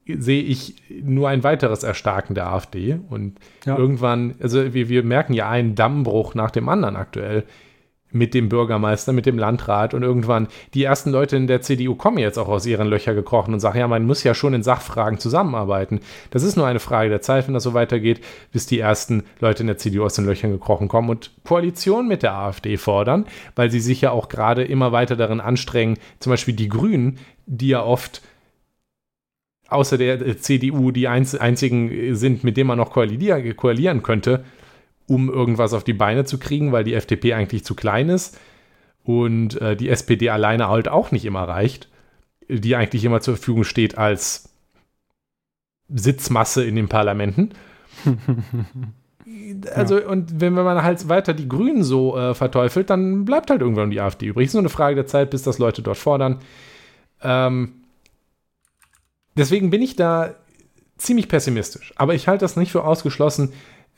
sehe ich nur ein weiteres Erstarken der AfD und Ja. irgendwann, also wir, wir merken ja einen Dammbruch nach dem anderen aktuell mit dem Bürgermeister, mit dem Landrat und irgendwann die ersten Leute in der CDU kommen jetzt auch aus ihren Löchern gekrochen und sagen, ja, man muss ja schon in Sachfragen zusammenarbeiten. Das ist nur eine Frage der Zeit, wenn das so weitergeht, bis die ersten Leute in der CDU aus den Löchern gekrochen kommen und Koalition mit der AfD fordern, weil sie sich ja auch gerade immer weiter darin anstrengen, zum Beispiel die Grünen, die ja oft außer der CDU die einz einzigen sind, mit denen man noch koalier koalieren könnte, um irgendwas auf die Beine zu kriegen, weil die FDP eigentlich zu klein ist und äh, die SPD alleine halt auch nicht immer reicht, die eigentlich immer zur Verfügung steht als Sitzmasse in den Parlamenten. Also, und wenn man halt weiter die Grünen so äh, verteufelt, dann bleibt halt irgendwann die AfD übrig. Es ist nur eine Frage der Zeit, bis das Leute dort fordern. Ähm, deswegen bin ich da ziemlich pessimistisch. Aber ich halte das nicht für ausgeschlossen,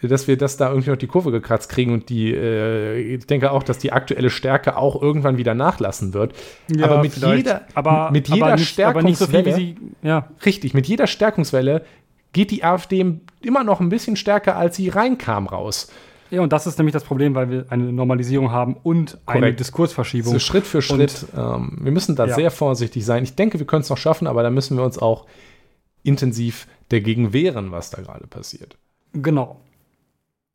dass wir das da irgendwie noch die Kurve gekratzt kriegen und die, äh, ich denke auch, dass die aktuelle Stärke auch irgendwann wieder nachlassen wird. Ja, aber mit vielleicht. jeder, aber, mit jeder aber nicht, nicht so Stärkungswelle- sie. Ja, Richtig, mit jeder Stärkungswelle geht die AfD immer noch ein bisschen stärker, als sie reinkam, raus. ja, und das ist nämlich das Problem, weil wir eine Normalisierung haben und eine Korrekt. Diskursverschiebung. So Schritt für Schritt. Ähm, wir müssen da Ja. sehr vorsichtig sein. Ich denke, wir können es noch schaffen, aber da müssen wir uns auch intensiv dagegen wehren, was da gerade passiert. Genau.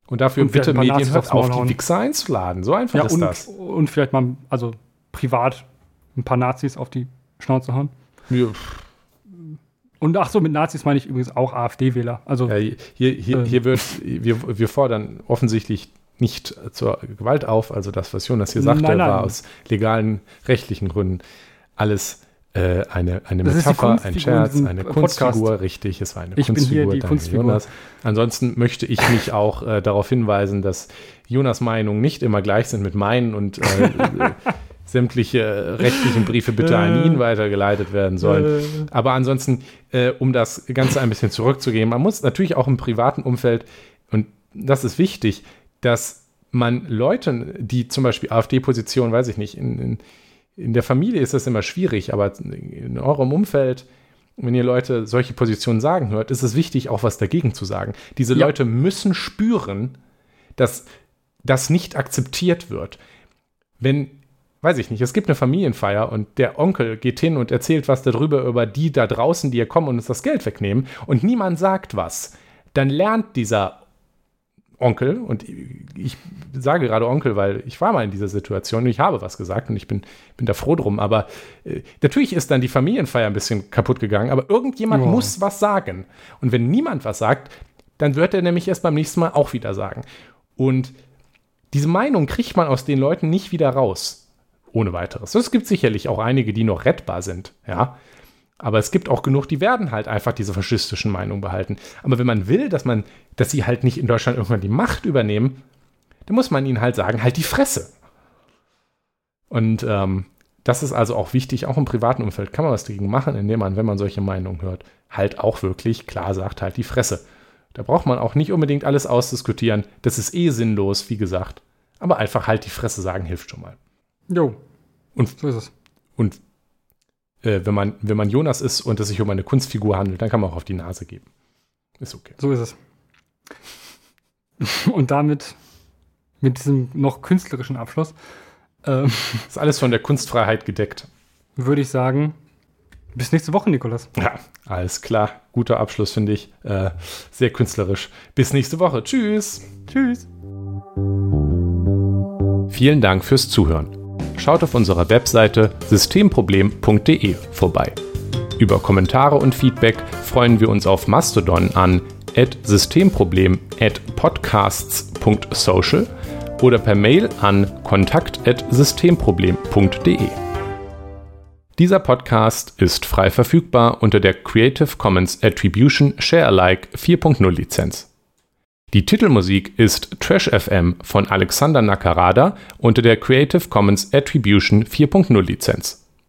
Und dafür Und bitte Medien hört auf, die Wichser einzuladen. So einfach Ja, ist und, das. und vielleicht mal, also privat, ein paar Nazis auf die Schnauze hauen. Ja, Und ach so, mit Nazis meine ich übrigens auch AfD-Wähler. Also, Ja, hier, hier, Ähm. hier wird, wir, wir fordern offensichtlich nicht zur Gewalt auf. Also das, was Jonas hier sagte, Nein, nein. war aus legalen, rechtlichen Gründen alles äh, eine, eine Das Metapher, ein Scherz, eine Podcast. Kunstfigur. Richtig, es war eine Ich bin Kunstfigur. hier die Kunstfigur. Jonas. Ansonsten möchte ich mich auch äh, darauf hinweisen, dass Jonas Meinungen nicht immer gleich sind mit meinen und äh, äh, sämtliche äh, rechtlichen Briefe bitte an ihn weitergeleitet werden sollen. äh, Aber ansonsten, äh, um das Ganze ein bisschen zurückzugehen, man muss natürlich auch im privaten Umfeld, und das ist wichtig, dass man Leuten, die zum Beispiel AfD-Position, weiß ich nicht, in, in, in der Familie ist das immer schwierig, aber in eurem Umfeld, wenn ihr Leute solche Positionen sagen hört, ist es wichtig, auch was dagegen zu sagen. Diese Ja. Leute müssen spüren, dass das nicht akzeptiert wird. Wenn, weiß ich nicht, es gibt eine Familienfeier und der Onkel geht hin und erzählt was darüber, über die da draußen, die hier kommen und uns das Geld wegnehmen und niemand sagt was, dann lernt dieser Onkel, und ich sage gerade Onkel, weil ich war mal in dieser Situation und ich habe was gesagt und ich bin, bin da froh drum, aber äh, natürlich ist dann die Familienfeier ein bisschen kaputt gegangen, aber irgendjemand Ja. muss was sagen. Und wenn niemand was sagt, dann wird er nämlich erst beim nächsten Mal auch wieder sagen. Und diese Meinung kriegt man aus den Leuten nicht wieder raus. Ohne weiteres. Es gibt sicherlich auch einige, die noch rettbar sind, ja. Aber es gibt auch genug, die werden halt einfach diese faschistischen Meinungen behalten. Aber wenn man will, dass man, dass sie halt nicht in Deutschland irgendwann die Macht übernehmen, dann muss man ihnen halt sagen, halt die Fresse. Und ähm, das ist also auch wichtig, auch im privaten Umfeld kann man was dagegen machen, indem man, wenn man solche Meinungen hört, halt auch wirklich klar sagt, halt die Fresse. Da braucht man auch nicht unbedingt alles ausdiskutieren. Das ist eh sinnlos, wie gesagt. Aber einfach halt die Fresse sagen hilft schon mal. Jo. Und, So ist es. und äh, wenn, man, wenn man Jonas ist und es sich um eine Kunstfigur handelt, dann kann man auch auf die Nase geben. Ist okay. So ist es. Und damit, mit diesem noch künstlerischen Abschluss, ähm, Ist alles von der Kunstfreiheit gedeckt. würde ich sagen, bis nächste Woche, Nikolas. Ja, alles klar. Guter Abschluss, finde ich. Äh, sehr künstlerisch. Bis nächste Woche. Tschüss. Tschüss. Vielen Dank fürs Zuhören. Schaut auf unserer Webseite systemproblem.de vorbei. Über Kommentare und Feedback freuen wir uns auf Mastodon an systemproblem@podcasts.social oder per Mail an kontakt@systemproblem.de. Dieser Podcast ist frei verfügbar unter der Creative Commons Attribution Share Alike 4.0 Lizenz. Die Titelmusik ist Trash FM von Alexander Nakarada unter der Creative Commons Attribution 4.0 Lizenz.